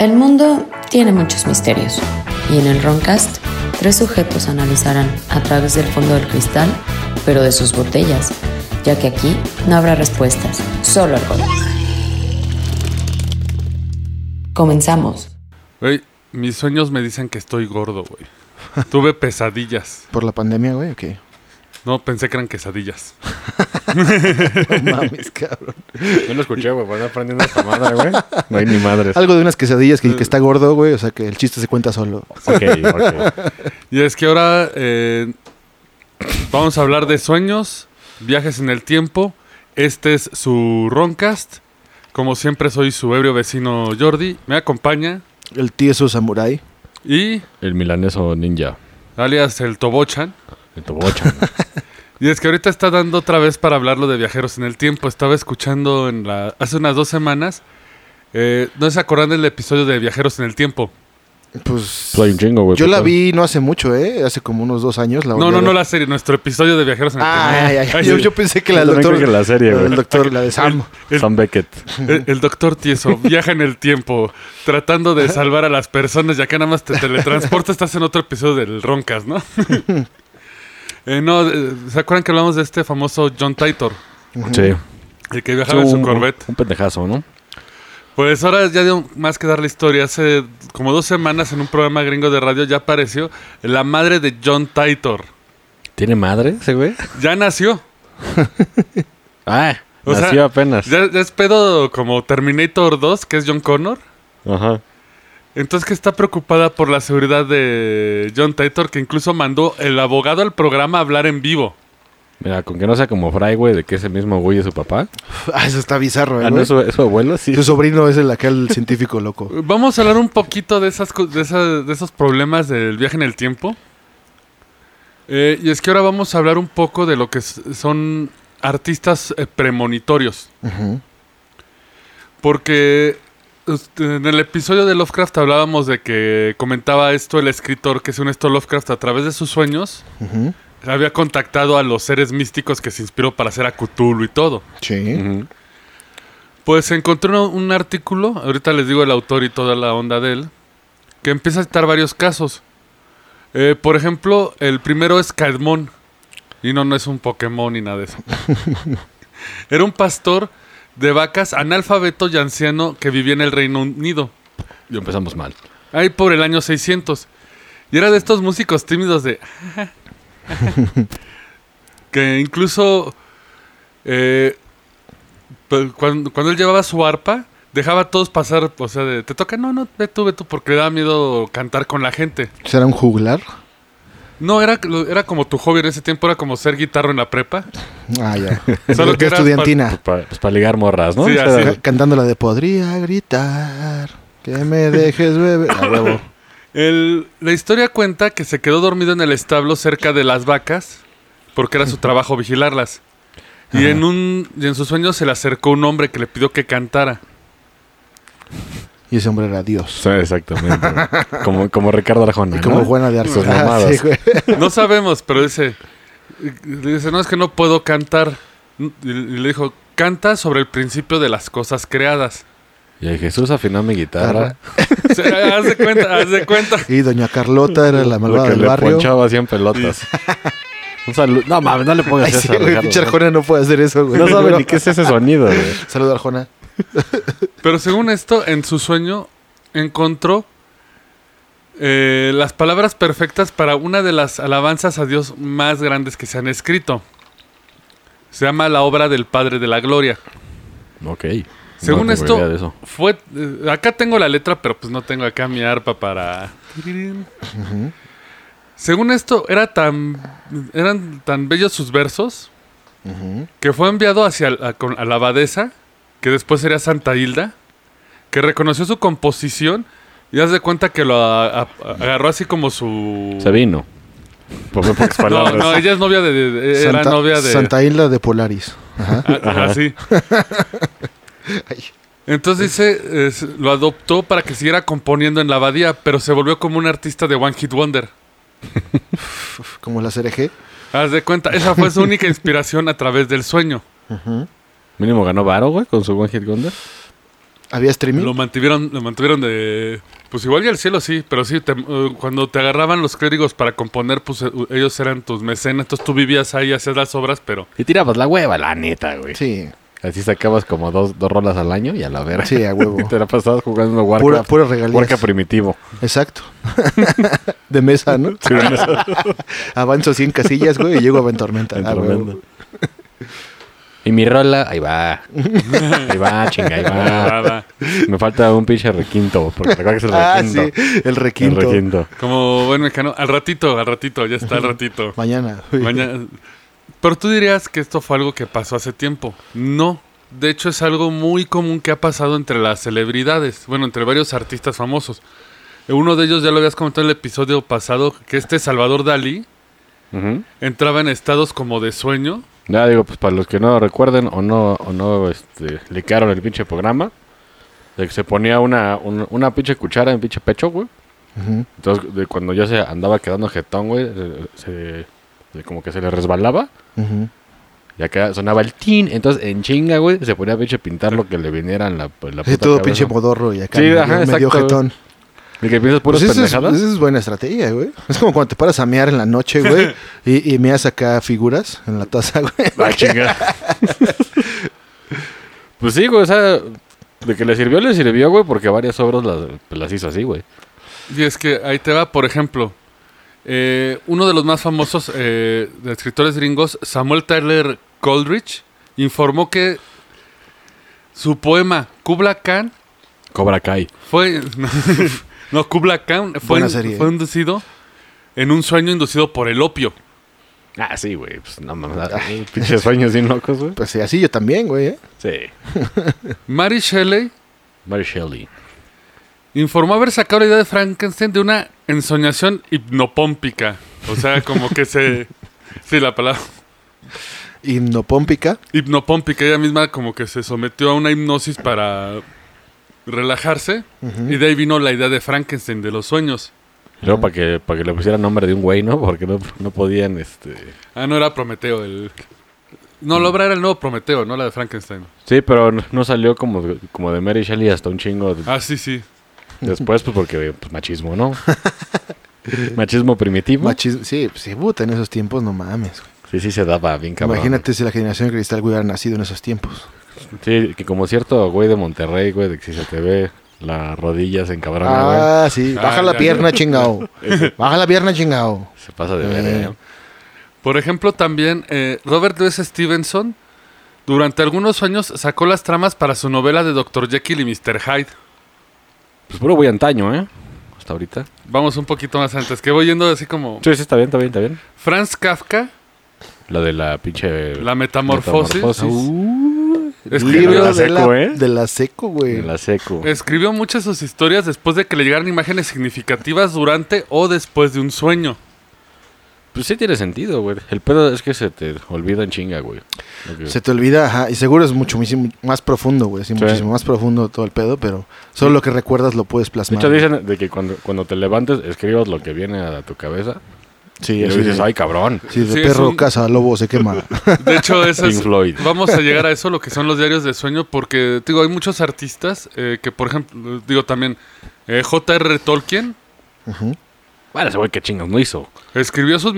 El mundo tiene muchos misterios y en el Roncast tres sujetos analizarán a través del fondo del cristal, pero de sus botellas, ya que aquí no habrá respuestas, solo alcohol. Comenzamos. Güey, mis sueños me dicen que estoy gordo, güey. Tuve pesadillas. ¿Por la pandemia, güey? Ok. No, pensé que eran quesadillas. No mames, cabrón. Yo lo escuché, güey. Van aprendiendo esta madre, güey. No hay ni madres. Algo de unas quesadillas que el que está gordo, güey. O sea, que el chiste se cuenta solo. Ok, ok. Y es que ahora eh, vamos a hablar de sueños, viajes en el tiempo. Este es su Roncast. Como siempre soy su ebrio vecino Jordi. Me acompaña El tieso samurai. y El milaneso ninja. alias el Tobochan. El tobocha. Y es que ahorita está dando otra vez para hablarlo de viajeros en el tiempo. Estaba escuchando en la, hace unas dos semanas. Eh, ¿No se acuerdan del episodio de Viajeros en el Tiempo? Pues. Pues hay un chingo, güey. Yo la vi no hace mucho, ¿eh? Hace como unos dos años. La No, no, no la serie, nuestro episodio de Viajeros en el Ah, Tiempo. ay, ay, Ay, yo, pensé que la del doctor. que la serie, la güey. del doctor, la de Sam. El- Sam Beckett. El, el doctor Tieso viaja en el tiempo tratando de salvar a las personas y acá nada más te teletransporta, estás en otro episodio del Roncas, ¿no? Eh, no, eh, ¿se acuerdan que hablamos de este famoso John Titor? Sí. El que viajaba en su Corvette. Un pendejazo, ¿no? Pues ahora ya dio más que dar la historia. Hace como dos semanas en un programa gringo de radio ya apareció la madre de John Titor. ¿Tiene madre ese güey? Ya nació. Ah, O sea, nació apenas. Ya, ya es pedo como Terminator 2, que es John Connor. Ajá. Entonces que está preocupada por la seguridad de John Titor, que incluso mandó el abogado al programa a hablar en vivo. Mira, con que no sea como Fry, güey, de que ese mismo güey es su papá. Ah, eso está bizarro, ¿eh? Ah, no, es su, es su abuelo, sí. Su sobrino es el aquel científico loco. Vamos a hablar un poquito de, esas, de, esos problemas del viaje en el tiempo. Eh, y es que ahora vamos a hablar un poco de lo que son artistas eh, premonitorios. Porque en el episodio de Lovecraft hablábamos de que comentaba esto el escritor, que según esto Lovecraft a través de sus sueños había contactado a los seres místicos que se inspiró para hacer a Cthulhu y todo. Sí. Pues encontré un, un artículo, ahorita les digo el autor y toda la onda de él, que empieza a citar varios casos. Eh, por ejemplo, el primero es Caedmon. Y no, no es un Pokémon ni nada de eso. Era un pastor de vacas analfabeto y anciano que vivía en el Reino Unido. Y empezamos mal. Ahí por el año 600. Y era de estos músicos tímidos de... que incluso... eh, pues, cuando, cuando él llevaba su arpa, dejaba a todos pasar, o sea, de, te toca, no, no, ve tú, ve tú, porque le daba miedo cantar con la gente. ¿Será un juglar? No, era, era como tu hobby en ese tiempo, era como ser guitarro en la prepa. Ah, ya. Solo que que eras estudiantina. Para pues ligar morras, ¿no? Sí, O sea, Cantando la de Podría gritar que me dejes beber. A huevo. El- la historia cuenta que se quedó dormido en el establo cerca de las vacas, porque era su trabajo vigilarlas. Y en, un, y en sus sueños se le acercó un hombre que le pidió que cantara. Y ese hombre era Dios. Sí, exactamente. como, como Ricardo Arjona. Y como ¿no? Juana de. Sus Ah, sí. No sabemos, pero dice, dice, no, es que no puedo cantar. Y le dijo, canta sobre el principio de las cosas creadas. Y ahí Jesús afinó mi guitarra. Haz de cuenta, haz de cuenta. Y doña Carlota era la malvada que del le barrio. ponchaba hacían pelotas. Un saludo. No mames, no le pongas Ay, eso sí. Arjona no puede hacer eso, güey. No sabe ni qué es ese sonido, güey. Saludos, Arjona. Pero según esto, en su sueño encontró eh, las palabras perfectas para una de las alabanzas a Dios más grandes que se han escrito. Se llama la obra del Padre de la Gloria. Ok. Según No esto, eso. fue eh, acá tengo la letra, pero pues no tengo acá mi arpa para. Según esto, era tan eran tan bellos sus versos que fue enviado hacia la- a, a la abadesa, que después sería Santa Hilda, que reconoció su composición y haz de cuenta que lo a- a- agarró así como su... Se vino. Por No, palabras. no, ella es novia de... de- de- era Santa, novia de... Santa Isla de Polaris. Ajá. Ah, así. Entonces dice, es- lo adoptó para que siguiera componiendo en la abadía, pero se volvió como un artista de One Hit Wonder. Como la CRG. Haz de cuenta, esa fue su única inspiración a través del sueño. Ujú. Mínimo ganó Varo, güey, con su One Hit Wonder. ¿Había streaming? Lo mantuvieron, lo mantuvieron de... Pues igual y al cielo sí, pero sí, te- eh, cuando te agarraban los clérigos para componer, pues eh, ellos eran tus mecenas, entonces tú vivías ahí, hacías las obras, pero... Y tirabas la hueva, la neta, güey. Sí, Así sacabas como dos, dos rolas al año y a la verga. sí, a huevo. Te la pasabas jugando Pura, Warcraft. pura regalías. Warcraft primitivo. Exacto. de mesa, ¿no? Avanzo 100 casillas, güey, y llego a Ventormenta. En Ah, tormenta. Y mi rola, ahí va. Ahí va, chinga, ahí va. Me falta un pinche requinto, porque recuerda que es el Ah, requinto. sí, el requinto. El requinto. Como buen mecano, al ratito, al ratito, ya está al ratito. Mañana. Mañana. Pero tú dirías que esto fue algo que pasó hace tiempo. No. De hecho, es algo muy común que ha pasado entre las celebridades. Bueno, entre varios artistas famosos. Uno de ellos ya lo habías comentado en el episodio pasado, que este Salvador Dalí entraba en estados como de sueño. Ya digo, pues para los que no recuerden o no, o no este, le quedaron el pinche programa, de que se ponía una, un- una pinche cuchara en pinche pecho, güey. Ujú. Entonces, de cuando ya se andaba quedando jetón, güey, se, como que se le resbalaba. Ujú. Y acá sonaba el tin. Entonces, en chinga, güey, se ponía a pinche pintar lo que le viniera en la, en la Sí, puta todo cabeza. pinche modorro y acá Sí, medio, ajá, medio exacto. jetón. Y que piensas puras Pues es, pendejadas. eso es buena estrategia, güey. Es como cuando te paras a mear en la noche, güey, y, y meas acá figuras en la taza, güey. Ah, chinga. pues sí, güey, o sea, de que le sirvió, le sirvió, güey, porque varias obras las, pues, las hizo así, güey. Y es que ahí te va, por ejemplo, eh, uno de los más famosos eh, de escritores gringos, Samuel Tyler Coleridge, informó que su poema Kubla Khan Cobra Kai. fue... no, Kubla Khan fue, serie. fue inducido en un sueño inducido por el opio. Ah, sí, güey, pues no mames, pinches sueños bien locos, güey. Pues sí, así yo también, güey. ¿eh? Sí. Mary Shelley Mary Shelley. informó haber sacado la idea de Frankenstein de una ensoñación hipnopómpica. O sea, como que se... Sí, la palabra... Hipnopómpica. hipnopómpica, ella misma como que se sometió a una hipnosis para relajarse y de ahí vino la idea de Frankenstein, de los sueños. Y luego para que, para que le pusieran nombre de un güey, ¿no? Porque no, no podían, este... Ah, no era Prometeo, el... No, la obra era el nuevo Prometeo, no la de Frankenstein. Sí, pero no, no salió como, de- como de Mary Shelley hasta un chingo de- Ah, sí, sí. después, pues porque pues, machismo, ¿no? machismo primitivo. Machismo. Sí, pues sí, puta, en esos tiempos no mames. güey. sí, sí se daba bien cabrón. Imagínate si la generación de cristal hubiera nacido en esos tiempos. Sí, que como cierto güey de Monterrey, güey, de que si se te ve la rodilla se encabrona, güey. Ah, sí. Ah, Baja la ya, pierna, chingao. Baja la pierna, chingao. Se pasa de Eh. ver, Por ejemplo, también eh, Robert Louis Stevenson durante algunos años sacó las tramas para su novela de Dr. Jekyll y Mr. Hyde. Pues puro güey antaño, ¿eh? Hasta ahorita. Vamos un poquito más antes, que voy yendo así como Sí, sí, está bien, está bien, está bien. Franz Kafka, Lo de la pinche... la metamorfosis. metamorfosis. Uh, Escribió libro de la de la, seco, ¿eh? de la seco, güey. De la seco. Escribió muchas de sus historias después de que le llegaran imágenes significativas durante o después de un sueño. Pues sí tiene sentido, güey. El pedo es que se te olvida en chinga, güey. Se te olvida, ajá. Y seguro es mucho, muchísimo más profundo, güey. Sí, Sí. muchísimo más profundo todo el pedo, pero solo lo que recuerdas lo puedes De plasmar. hecho, dicen de que cuando, cuando te levantes, escribas lo que viene a tu cabeza. Sí, Y dices, ay, cabrón. sí, de Sí, es perro, un- casa, lobo, se quema. De hecho, eso es, Floyd. vamos a llegar a eso, lo que son los diarios de sueño, porque digo, hay muchos artistas eh, que, por ejemplo, digo también, eh, J.R. Tolkien Ujú. Bueno, ese güey qué chingos no hizo. escribió sus,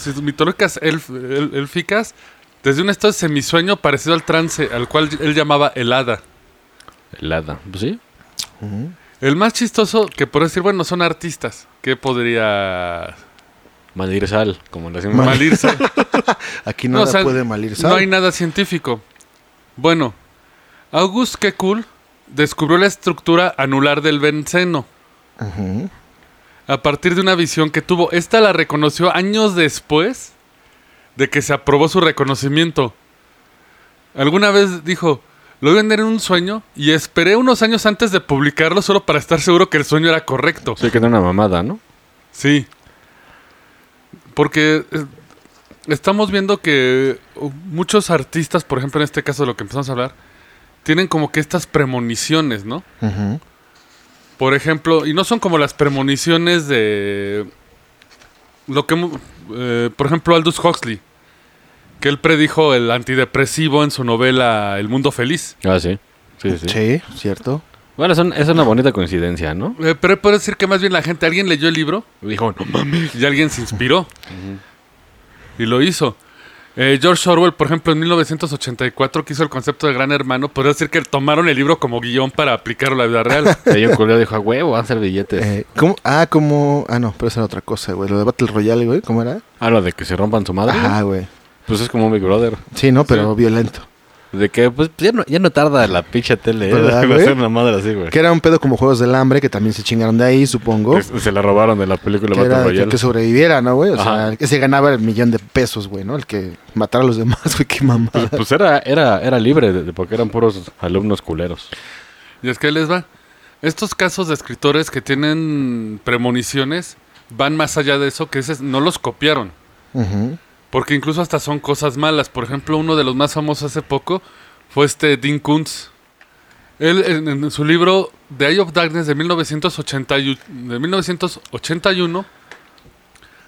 sus mitológicas elf- el- élficas desde un estado de semisueño parecido al trance, al cual él llamaba el hada. El hada. Pues sí. El más chistoso que por decir, bueno, son artistas. ¿Qué podría Malir sal, como le decimos. Mal- malirse? Aquí No, nada o sea, puede malir. No hay nada científico. Bueno, August Kekul descubrió la estructura anular del benceno a partir de una visión que tuvo. Esta la reconoció años después de que se aprobó su reconocimiento. Alguna vez dijo, lo vi vender en un sueño y esperé unos años antes de publicarlo solo para estar seguro que el sueño era correcto. Sí, que era una mamada, ¿no? Sí. Porque eh, estamos viendo que uh, muchos artistas, por ejemplo, en este caso de lo que empezamos a hablar, tienen como que estas premoniciones, ¿no? Ujú. Por ejemplo, y no son como las premoniciones de lo que, eh, por ejemplo, Aldous Huxley, que él predijo el antidepresivo en su novela El Mundo Feliz. Ah, sí. Sí, sí. Sí, cierto. Bueno, es, un- es una bonita coincidencia, ¿no? Eh, pero puedo decir que más bien la gente, alguien leyó el libro Dijo, no mames. y alguien se inspiró. Y lo hizo. Eh, George Orwell, por ejemplo, en 1984, que hizo el concepto de Gran Hermano, podría decir que tomaron el libro como guion para aplicarlo a la vida real. Ella ocurrió, dijo, a huevo, van a ser billetes. Eh, ¿cómo? Ah, como... Ah, no, pero esa era otra cosa, güey. Lo de Battle Royale, güey. ¿Cómo era? Ah, lo de que se rompan su madre. Ajá, güey. Pues es como un Big Brother. Sí, no, pero Sí. violento. De que, pues, ya no, ya no tarda la pinche tele, ¿eh? ¿Verdad, Va a ser una madre así, güey. Que era un pedo como Juegos del Hambre, que también se chingaron de ahí, supongo. Que Se la robaron de la película Que Battle era que, Royale. que sobreviviera, ¿no, güey? O sea, Ajá. el que se ganaba el millón de pesos, güey, ¿no? El que matara a los demás, güey, qué mamada. Pues, pues era, era, era libre, de- de- porque eran puros alumnos culeros. Y es que les va. Estos casos de escritores que tienen premoniciones van más allá de eso, que dices, no los copiaron. Ujú. Porque incluso hasta son cosas malas. Por ejemplo, uno de los más famosos hace poco fue este Dean Kuntz. Él en, en su libro The Eye of Darkness de, 1980 y- de 1981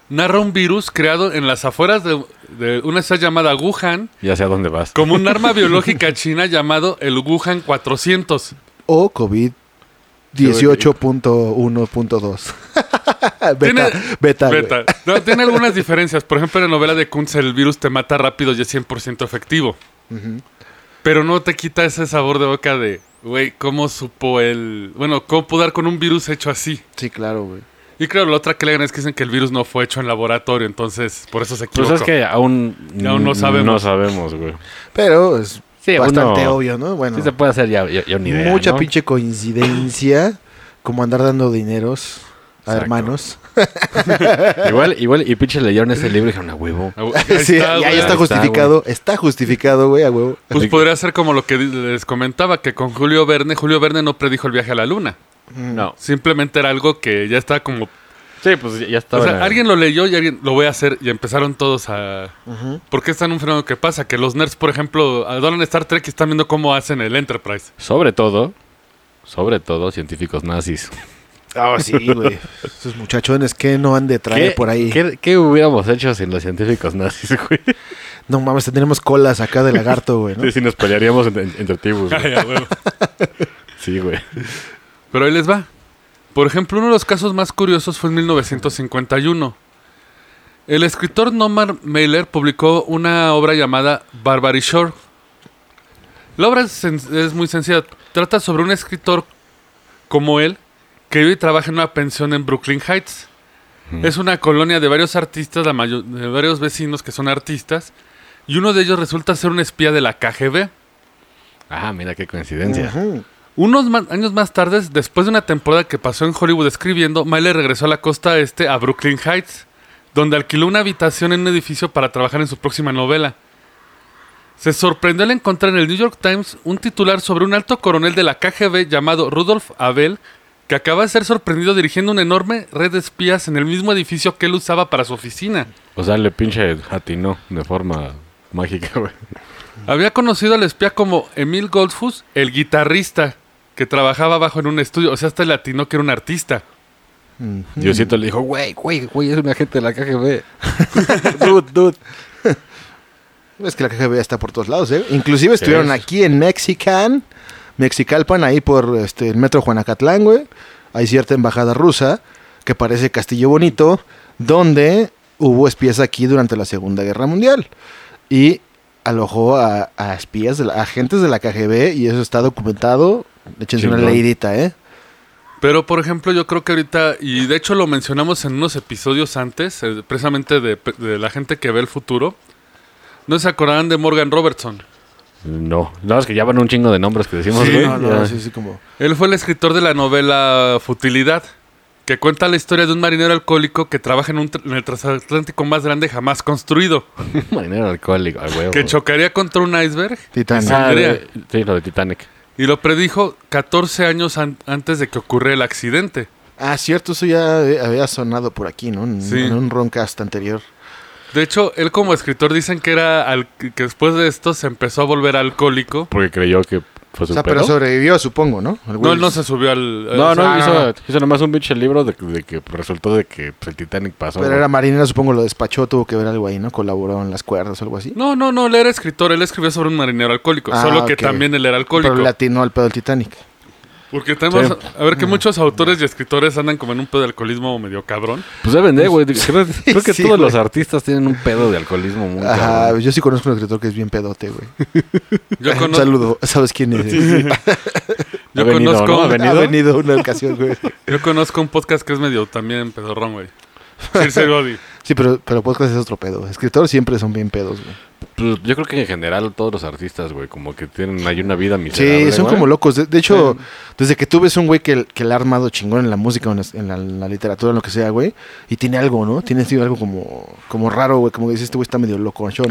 narra un virus creado en las afueras de, de una ciudad llamada Wuhan Ya sé a dónde vas. como un arma biológica china llamado el Wuhan 400. O COVID 18.1.2. beta, beta. Beta. No, tiene algunas diferencias. Por ejemplo, en la novela de Kuntz el virus te mata rápido y es 100% efectivo. Pero no te quita ese sabor de boca de, güey, ¿cómo supo el... Bueno, ¿cómo pudo dar con un virus hecho así? Sí, claro, güey. Y claro, la otra que le es que dicen que el virus no fue hecho en laboratorio, entonces por eso se Pues equivocó. es que aún, Aún no sabemos. No sabemos, güey. Pero es Sí, bastante uno- obvio, ¿no? Bueno, Sí se puede hacer ya, ya, ya una idea, mucha ¿no? pinche coincidencia como andar dando dineros a Exacto. hermanos. Igual, igual, y pinches leyeron ese libro y dijeron, a huevo. Sí, está, y ahí está justificado, está justificado, güey, a huevo. Pues podría ser como lo que les comentaba, que con Julio Verne, Julio Verne no predijo el viaje a la luna. No. Simplemente era algo que ya estaba como Sí, pues ya- ya O estaba. sea, alguien lo leyó y alguien lo voy a hacer y empezaron todos a... Porque está en un fenómeno que pasa, que los nerds, por ejemplo, adoran Star Trek y están viendo cómo hacen el Enterprise. Sobre todo, sobre todo, científicos nazis. Ah, sí, güey. Esos muchachones que no han de traer ¿Qué, por ahí. ¿qué, qué hubiéramos hecho sin los científicos nazis, güey? No mames, tendremos colas acá de lagarto, güey, ¿no? Sí, sí, nos pelearíamos entre, entre tribus, güey. Ay, a huevo. Sí, güey. Pero ahí les va. Por ejemplo, uno de los casos más curiosos fue en 1951. El escritor Norman Mailer publicó una obra llamada Barbary Shore. La obra es, muy sencilla. Trata sobre un escritor como él que vive y trabaja en una pensión en Brooklyn Heights. Es una colonia de varios artistas, la de varios vecinos que son artistas, y uno de ellos resulta ser un espía de la KGB. Ah, mira qué coincidencia. Unos años más tarde, después de una temporada que pasó en Hollywood escribiendo, Miley regresó a la costa este a Brooklyn Heights, donde alquiló una habitación en un edificio para trabajar en su próxima novela. Se sorprendió al encontrar en el New York Times un titular sobre un alto coronel de la KGB llamado Rudolf Abel, que acaba de ser sorprendido dirigiendo una enorme red de espías en el mismo edificio que él usaba para su oficina. O sea, le pinche atinó de forma mágica, güey. Había conocido al espía como Emil Goldfuss, el guitarrista, que trabajaba abajo en un estudio, o sea, hasta latino que era un artista. Ujú. Diosito le dijo, güey, güey, güey, es un agente de la KGB. dude, dude. Es que la KGB está por todos lados, ¿eh? Inclusive estuvieron aquí en Mexican, Mexicalpan, ahí por este, el metro Juanacatlán, güey. Hay cierta embajada rusa que parece Castillo Bonito, donde hubo espías aquí durante la Segunda Guerra Mundial. Y alojó a, a espías, de la- a agentes de la KGB, y eso está documentado. Échense una leidita, ¿eh? Pero, por ejemplo, yo creo que ahorita, y de hecho lo mencionamos en unos episodios antes, eh, precisamente de, de la gente que ve el futuro, no se acordarán de Morgan Robertson. No, no, es que ya van un chingo de nombres que decimos, Sí. No, no, sí, sí, como... Él fue el escritor de la novela Futilidad, que cuenta la historia de un marinero alcohólico que trabaja en, un en el transatlántico más grande jamás construido, Marinero alcohólico, a huevo. que chocaría contra un iceberg Titanic. Ah, de- sí, lo de Titanic. y lo predijo 14 años an- antes de que ocurriera el accidente. Ah, cierto, eso ya había sonado por aquí, ¿no? En, Sí. en un roncast anterior. De hecho, él como escritor dicen que era al- que después de esto se empezó a volver alcohólico Porque creyó que fue su O sea, pero sobrevivió, supongo, ¿no? El No, él no se subió al... No, sea, no, ah, hizo, no, hizo nomás un pinche libro de, de que resultó de que pues, el Titanic pasó. Pero era marinero, supongo, lo despachó, tuvo que ver algo ahí, ¿no? Colaboró en las cuerdas o algo así. No, no, no, él era escritor, él escribió sobre un marinero alcohólico, Ah, solo que ok. también él era alcohólico. Pero le atinó al pedo del Titanic. Porque tenemos, Sí. a ver que muchos autores y escritores andan como en un pedo de alcoholismo medio cabrón. Pues deben de, güey. Creo, creo que Sí, todos los artistas tienen un pedo de alcoholismo muy Ajá, cabrón. yo sí conozco un escritor que es bien pedote, güey. Yo, Un cono- saludo, ¿sabes quién es? yo Ha venido, conozco, ¿no? Ha Ha venido. venido una ocasión, güey. yo conozco un podcast que es medio también pedorrón, güey. Circe. Sí, pero, pero podcast es otro pedo. Escritores siempre son bien pedos, güey. Pues, yo creo que en general todos los artistas, güey, como que tienen ahí una vida miserable. Sí, son güey. como locos. De, de hecho, desde que tú ves un güey que, que le ha armado chingón en la música, en, la, en la literatura, en lo que sea, güey, y tiene algo, ¿no? Tiene así algo como, como raro, güey, como que dices, este güey está medio loco, Sí,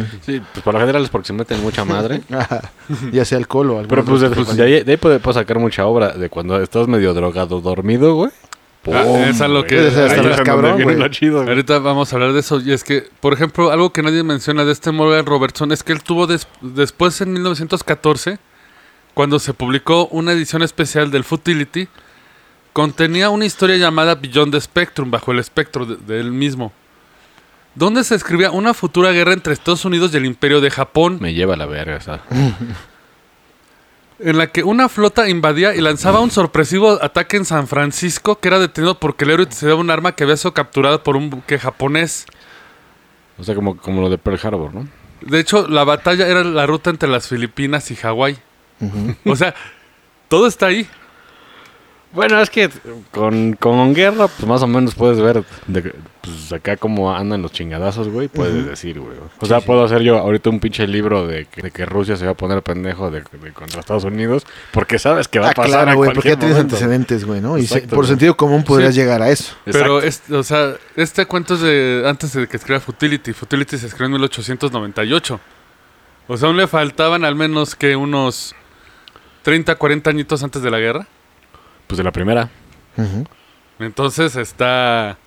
pues por lo general es porque se meten mucha madre. ya sea alcohol o algo. Pero pues, de, pues, de ahí, de ahí puede, puedo sacar mucha obra de cuando estás medio drogado, dormido, güey. Ah, ¡Pum! es a lo que- Ahí cabrón, güey. chido, güey. Ahorita vamos a hablar de eso. Y es que, por ejemplo, algo que nadie menciona de este Morgan Robertson es que él tuvo des- después, en 1914, cuando se publicó una edición especial del Futility, contenía una historia llamada Beyond the Spectrum, bajo el espectro de, de él mismo, donde se escribía una futura guerra entre Estados Unidos y el Imperio de Japón. Me lleva a la verga, o sea. en la que una flota invadía y lanzaba un sorpresivo ataque en San Francisco, que era detenido porque el héroe utilizaba un arma que había sido capturada por un buque japonés. O sea, como, como lo de Pearl Harbor, ¿no? De hecho, la batalla era la ruta entre las Filipinas y Hawái. O sea, todo está ahí. Bueno, es que con, con guerra, pues más o menos puedes ver de, pues, acá cómo andan los chingadazos, güey. Puedes decir, güey. O sea, puedo hacer yo ahorita un pinche libro de que, de que Rusia se va a poner pendejo de, de contra Estados Unidos. Porque sabes que va Ah, a pasar. claro, güey, porque ya tienes momento. antecedentes, güey, ¿no? Y se- por güey. sentido común podrías Sí. llegar a eso. Pero, es, o sea, este cuento es de antes de que escriba Futility. Futility se escribió en 1898. O sea, aún le faltaban al menos que unos 30, 40 añitos antes de la guerra. Pues de la primera. Entonces está.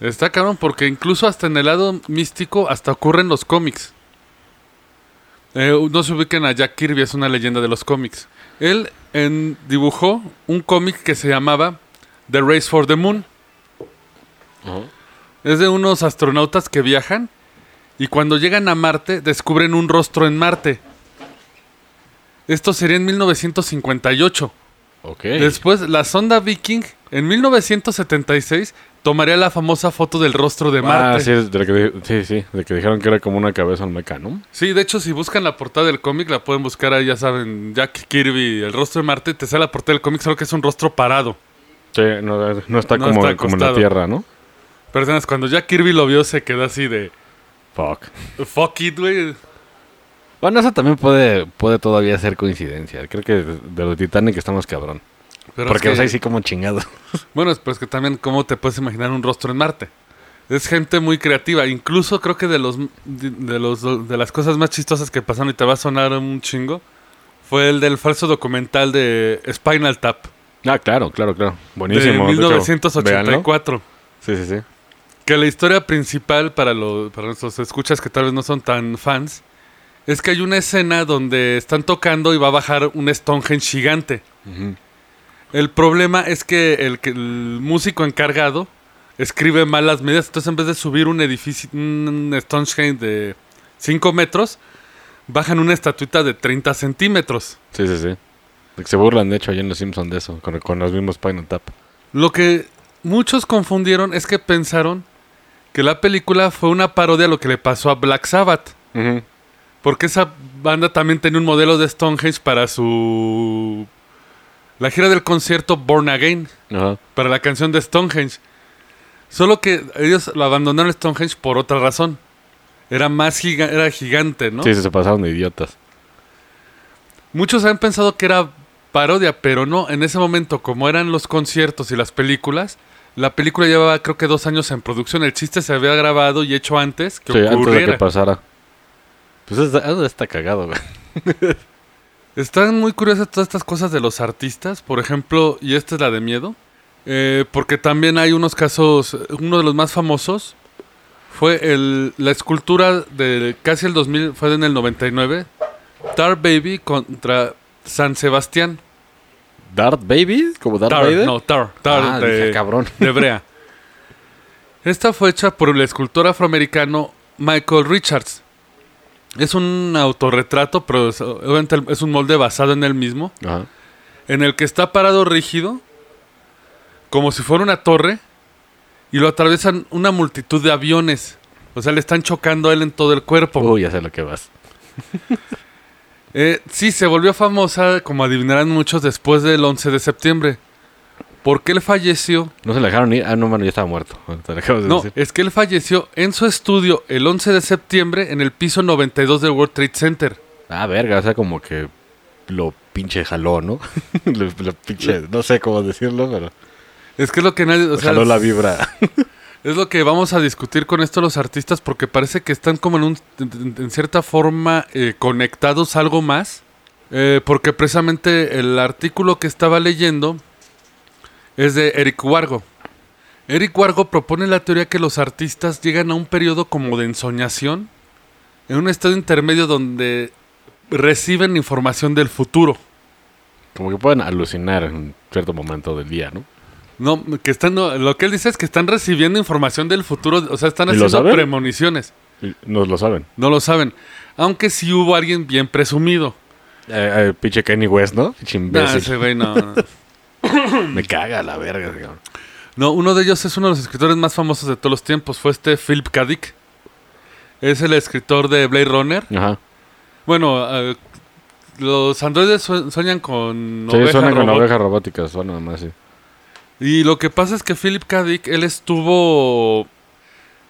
Está cabrón, porque incluso hasta en el lado místico, hasta ocurre en los cómics. Eh, no se ubiquen a Jack Kirby, es una leyenda de los cómics. Él en- dibujó un cómic que se llamaba The Race for the Moon. Es de unos astronautas que viajan y cuando llegan a Marte descubren un rostro en Marte. Esto sería en 1958. Ok. Después, la sonda Viking, en 1976, tomaría la famosa foto del rostro de Ah, Marte. sí, de la que, sí, sí, de que dijeron que era como una cabeza olmeca, ¿no? Sí, de hecho, si buscan la portada del cómic, la pueden buscar ahí, ya saben, Jack Kirby, el rostro de Marte, te sale la portada del cómic, solo que es un rostro parado. Sí, no, no está, No como, está como en la. Tierra, ¿no? Personas, cuando Jack Kirby lo vio, se quedó así de, Fuck. fuck it, güey. Bueno, eso también puede, puede todavía ser coincidencia. Creo que de lo Titanic estamos cabrón. Pero Porque, es o sea, que- sí como chingado. Bueno, es pues que también, ¿cómo te puedes imaginar un rostro en Marte? Es gente muy creativa. Incluso creo que de los de los de las cosas más chistosas que pasaron y te va a sonar un chingo fue el del falso documental de Spinal Tap Ah, claro, claro, claro. Buenísimo. de de hecho, 1984. véanlo. Sí, sí, sí. Que la historia principal para, los para nuestros escuchas que tal vez no son tan fans es que hay una escena donde están tocando y va a bajar un Stonehenge gigante. El problema es que el, músico encargado escribe mal las medidas. Entonces, en vez de subir un edificio, un Stonehenge de 5 metros, bajan una estatuita de 30 centímetros. Sí, sí, sí. Se burlan, de hecho, allá en Los Simpsons de eso, con, con los mismos Spinal Tap. Lo que muchos confundieron es que pensaron que la película fue una parodia a lo que le pasó a Black Sabbath. Ujú. Porque esa banda también tenía un modelo de Stonehenge para su. La gira del concierto Born Again. Ajá. para la canción de Stonehenge. Solo que ellos lo abandonaron Stonehenge por otra razón. Era más giga- era gigante, ¿no? Sí, se pasaron de idiotas. Muchos han pensado que era parodia, pero no. En ese momento, como eran los conciertos y las películas, la película llevaba creo que dos años en producción. El chiste se había grabado y hecho antes que Sí, antes de ocurriera. que pasara. Pues está, cagado, güey. Están muy curiosas todas estas cosas de los artistas, por ejemplo, y esta es la de miedo, eh, porque también hay unos casos, uno de los más famosos fue el, la escultura de casi el 2000, fue en el 99, Tar Baby contra San Sebastián. ¿Darth Baby? ¿Como Darth Tar, Vader? no, Tar, Tar Ah, de, dije, cabrón. de Hebrea. Esta fue hecha por el escultor afroamericano Michael Richards. Es un autorretrato, pero es, obviamente es un molde basado en él mismo, Ajá. en el que está parado rígido, como si fuera una torre, y lo atraviesan una multitud de aviones. O sea, le están chocando a él en todo el cuerpo. Uy, ya sé lo que vas. Eh, sí, se volvió famosa, como adivinarán muchos, después del 11 de septiembre. Porque él falleció. ¿No se la dejaron ir? Ah, no, mano, ya estaba muerto. Te de No, decir. es que él falleció en su estudio el 11 de septiembre en el piso 92 del World Trade Center. Ah, verga, o sea, como que lo pinche jaló, ¿no? lo, lo pinche, no sé cómo decirlo, pero Es que es lo que nadie. O sea, jaló la vibra. Es lo que vamos a discutir con esto los artistas porque parece que están como en, un, en, en cierta forma eh, conectados a algo más. Eh, porque precisamente el artículo que estaba leyendo es de Eric Wargo. Eric Wargo propone la teoría que los artistas llegan a un periodo como de ensoñación, en un estado intermedio donde reciben información del futuro. como que pueden alucinar en cierto momento del día, ¿no? No, que están, no, lo que él dice es que están recibiendo información del futuro, o sea, están ¿Y lo haciendo premoniciones. No lo saben. No lo saben. Aunque sí hubo alguien bien presumido. Eh, eh, pinche Kenny West, ¿no? Pinche Nah, imbécil. ese güey no. Me caga la verga, cabrón. No, uno de ellos es uno de los escritores más famosos de todos los tiempos. Fue este Philip K. Dick. Es el escritor de Blade Runner. Ajá. Bueno, eh, los androides sue- sueñan con Sí, ovejas suenan con ovejas robóticas, suena más así. Y lo que pasa es que Philip K. Dick, él estuvo...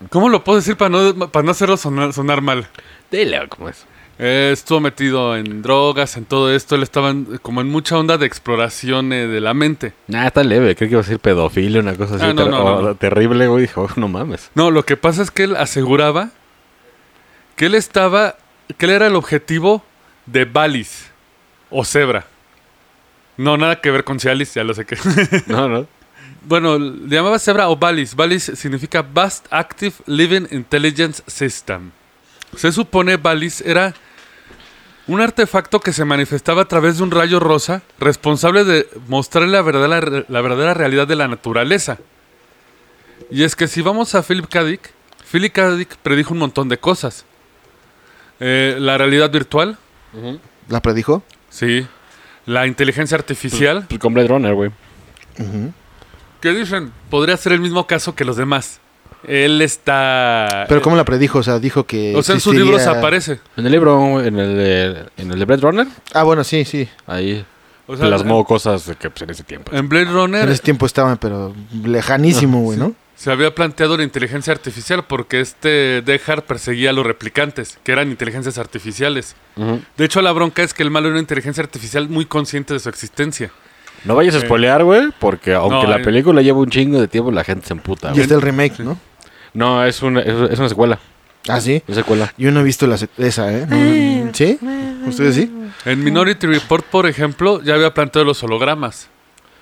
¿Cómo lo puedo decir para no, para no hacerlo sonar, sonar mal? Dile, ¿cómo es? Eh, estuvo metido en drogas, en todo esto. Él estaba en- como en mucha onda de exploración eh, de la mente. Nah, está leve. Creo que iba a decir pedofilia, una cosa así. Ah, no, ter- no, o- no, no. Terrible, güey. Dijo, no mames. No, lo que pasa es que él aseguraba que él estaba, que él era el objetivo de Balis o Zebra. No, nada que ver con Cialis, ya lo sé que. No, no. bueno, le llamaba Zebra o Balis. Balis significa Vast Active Living Intelligence System. Se supone Balis era un artefacto que se manifestaba a través de un rayo rosa responsable de mostrar la verdadera, la verdadera realidad de la naturaleza. Y es que si vamos a Philip K. Dick, Philip K. Dick predijo un montón de cosas. Eh, la realidad virtual, ¿La predijo? sí. La inteligencia artificial, Pues con Blade Runner, güey. que dicen, podría ser el mismo caso que los demás. Él está... ¿Pero cómo la predijo? O sea, dijo que. O sea, en sus existiría- libros aparece. En el libro, en el de, en el de Blade Runner, Ah, bueno, sí, sí. ahí O sea, plasmó cosas de que pues, en ese tiempo. En Blade Runner En ese tiempo estaban, pero lejanísimo, güey, ¿no? se había planteado la inteligencia artificial porque este Dehart perseguía a los replicantes, que eran inteligencias artificiales. Ujú. De hecho, la bronca es que el malo era una inteligencia artificial muy consciente de su existencia. No vayas a spoilear, güey, porque aunque No, la hay- película lleva un chingo de tiempo, la gente se emputa. Y güey. está el remake, ¿no? No, es una, es, es una secuela. Ah, sí. Es secuela. Yo no he visto la esa, ¿eh? No- ¿Sí? ¿Ustedes sí? En Minority Report, por ejemplo, ya había planteado los hologramas.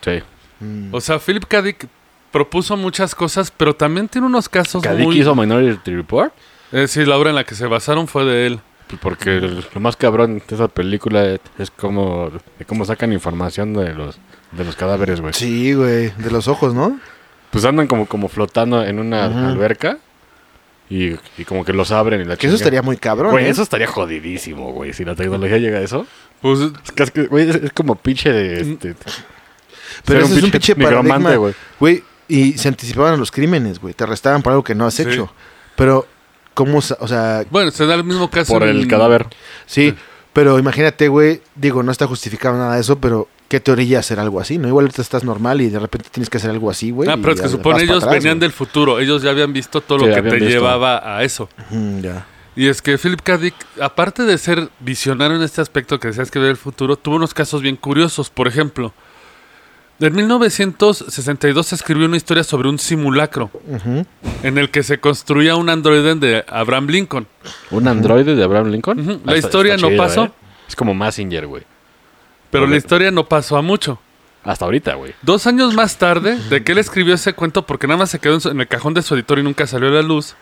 Sí. Mm. O sea, Philip K. Dick propuso muchas cosas, pero también tiene unos casos ¿Kadik muy... hizo Minority Report? Eh, sí, la obra en la que se basaron fue de él. Pues Porque el- lo más cabrón de esa película es como de cómo sacan información de los de los cadáveres, güey. Sí, güey. De los ojos, ¿no? Pues andan como, como flotando en una Ajá. alberca y, y como que los abren y la Que eso estaría muy cabrón. Güey, ¿eh? eso estaría jodidísimo, güey. Si la tecnología llega a eso. Pues Es, es que, güey, es, es como pinche de... Este, Pero es un pinche paradigma, güey. güey. Y se anticipaban a los crímenes, güey. Te arrestaban por algo que no has Sí. hecho. Pero, ¿cómo? O sea, bueno, se da el mismo caso Por en- el cadáver. sí. Pero imagínate, güey. Digo, no está justificado nada de eso, pero ¿qué te orilla hacer algo así? ¿No? Igual ahorita estás normal y de repente tienes que hacer algo así, güey. Ah, pero es que supone ellos atrás, venían del futuro. Ellos ya habían visto todo Sí, lo que te visto. llevaba a eso. Mm, ya. Y es que Philip K. Dick, aparte de ser visionario en este aspecto que decías que ve el futuro, tuvo unos casos bien curiosos. Por ejemplo, en 1962 se escribió una historia sobre un simulacro en el que se construía un androide de Abraham Lincoln. ¿Un androide de Abraham Lincoln? Ah, La está- historia está no chido, pasó. ¿eh? Es como Massinger, güey. Pero la historia no pasó a mucho. Hasta ahorita, güey. Dos años más tarde de que él escribió ese cuento, porque nada más se quedó en, su- en el cajón de su editor y nunca salió a la luz.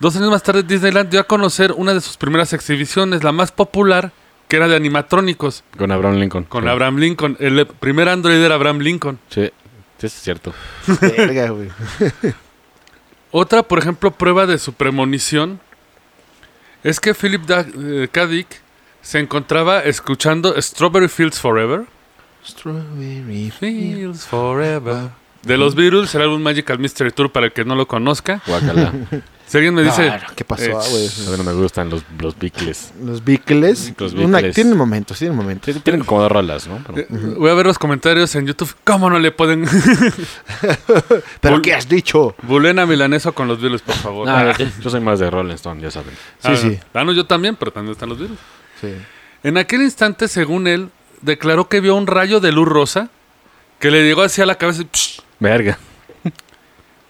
Dos años más tarde, Disneyland dio a conocer una de sus primeras exhibiciones, la más popular, que era de animatrónicos, Con Abraham Lincoln. con Sí. Abraham Lincoln. El primer Android era Abraham Lincoln. Sí, sí, es cierto. Verga, güey. Otra, por ejemplo, prueba de su premonición es que Philip eh, K. Dick se encontraba escuchando Strawberry Fields Forever. Strawberry Fields Forever. De los Beatles, el álbum Magical Mystery Tour, para el que no lo conozca. Guacala. Si alguien me dice... Ah, ¿Qué pasó, eh, güey? A mí no me gustan los, los bicles. Los Beatles. Los Una- Beatles. Tienen momentos, tienen momentos. Sí, tienen como dos rolas, ¿no? Pero- eh, Voy a ver los comentarios en YouTube. ¿Cómo no le pueden... ¿Pero Bul- qué has dicho? Bulena milaneso con los Beatles, por favor. Ah, Ah, yo soy más de Rolling Stone, ya saben. Sí, ah, sí. ah, no, yo también, pero también están los Beatles. Sí. En aquel instante, según él, declaró que vio un rayo de luz rosa que le llegó hacia la cabeza y, psh, Verga.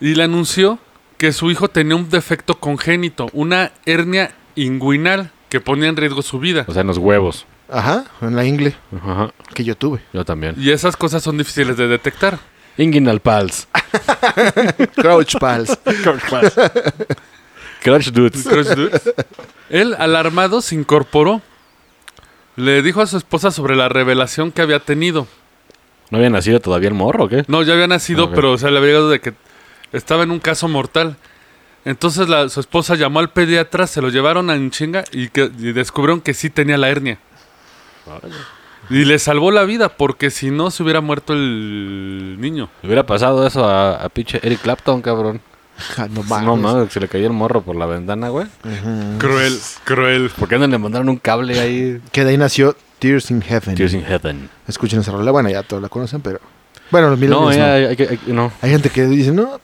y le anunció que su hijo tenía un defecto congénito, una hernia inguinal que ponía en riesgo su vida. O sea, en los huevos. Ajá, en la ingle Ajá. que yo tuve. Yo también. Y esas cosas son difíciles de detectar. Inguinal Pals. Crouch Pals. Crunch Dudes. Crush Dudes. Él, alarmado, se incorporó. Le dijo a su esposa sobre la revelación que había tenido. ¿No había nacido todavía el morro o qué? No, ya había nacido, pero o sea, le había llegado de que estaba en un caso mortal. Entonces la- su esposa llamó al pediatra, se lo llevaron a en chinga y, que, y descubrieron que sí tenía la hernia. Y le salvó la vida, porque si no se hubiera muerto el niño. Le hubiera pasado eso a, a pinche Eric Clapton, cabrón. No No mames. mames, se le cayó el morro por la ventana, güey. Cruel, cruel. ¿Por qué no le mandaron un cable ahí? Que de ahí nació Tears in Heaven. Tears in Heaven. Escuchen esa rola. Bueno, ya todos la conocen, pero... Bueno, los No, millennials ya, no. hay, hay hay- no. Hay gente que dice, no,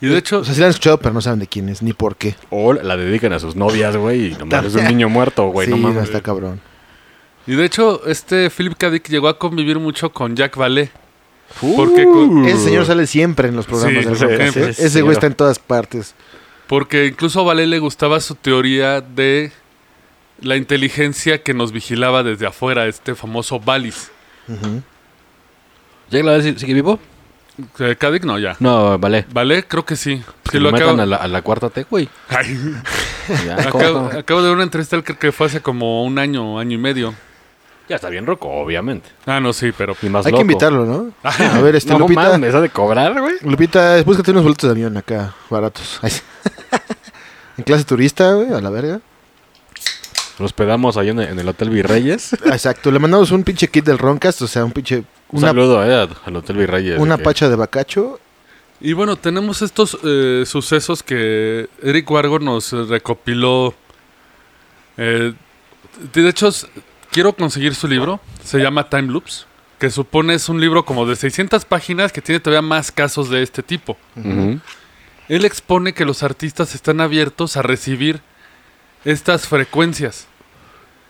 Y de hecho, o sea, sí la han escuchado, pero no saben de quién es, ni por qué. O la dedican a sus novias, güey, y nomás es un niño muerto, güey, sí, no mames. está cabrón. y de hecho, este Philip K. Dick llegó a convivir mucho con Jack Vallée. Porque, con- Ese señor sale siempre en los programas Sí, del sí, ¿eh? Ese güey está en todas partes. porque incluso a Vallée le gustaba su teoría de la inteligencia que nos vigilaba desde afuera, este famoso Valis. ¿Llega la vez sigue vivo? K. Dick no, ya. No, vale. Vale, creo que sí. Que Sí, lo metan acabo, a la, a la cuarta T, güey. Acabo, acabo de ver una entrevista, que fue hace como un año, año y medio. Ya está bien roco, obviamente. Ah, no, sí, pero... Y más Hay loco. que invitarlo, ¿no? A ver, este, No Lupita. mames, ¿ha de cobrar, güey? Lupita, búscate unos boletos de avión acá, baratos. En clase turista, güey, a la verga. Nos hospedamos ahí en el, en el Hotel Virreyes. Exacto, le mandamos un pinche kit del Roncast, o sea, un pinche... Un Una, saludo, eh, al Hotel Virreyes. una de que- pacha de bacacho. Y bueno, tenemos estos eh, sucesos que Eric Wargo nos eh, recopiló. Eh, de hecho, quiero conseguir su libro. Se llama Time Loops. Que supone es un libro como de 600 páginas que tiene todavía más casos de este tipo. Él expone que los artistas están abiertos a recibir estas frecuencias,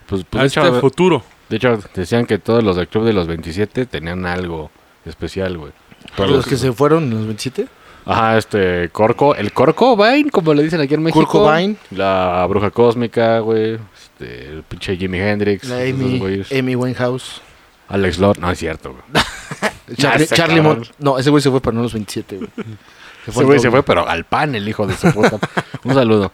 Pues, pues, a de, este hecho, futuro. de hecho, decían que todos los del Club de los 27 tenían algo especial, güey. Todos Los los- que se fueron, los 27. Ajá, este, Corco, el Corco Vine, como le dicen aquí en México. Cobain. La bruja cósmica, güey. Este, el pinche Jimi Hendrix. La Amy, Winehouse. Alex Lott, no es cierto, güey. Charlie, ese. Mon- No, ese güey se fue, pero no los 27, güey. Se Ese al güey se fue, pero al pan, el hijo de su puta. Un saludo.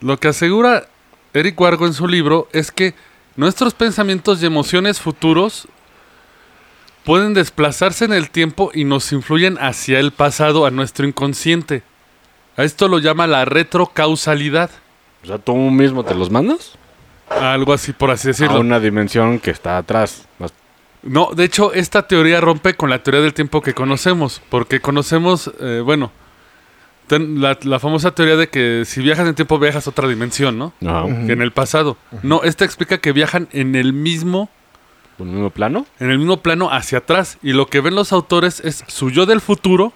Lo que asegura Eric Wargo en su libro es que nuestros pensamientos y emociones futuros pueden desplazarse en el tiempo y nos influyen hacia el pasado, a nuestro inconsciente. A esto lo llama la retrocausalidad. O sea, ¿tú mismo te los mandas? Algo así, por así A decirlo. una dimensión que está atrás. No, de hecho, esta teoría rompe con la teoría del tiempo que conocemos, porque conocemos, eh, bueno, ten- la, la famosa teoría de que si viajas en tiempo viajas a otra dimensión, ¿no? Ajá. Que en el pasado. No, esta explica que viajan en el mismo ¿Un mismo plano? en el mismo plano hacia atrás. Y lo que ven los autores es su yo del futuro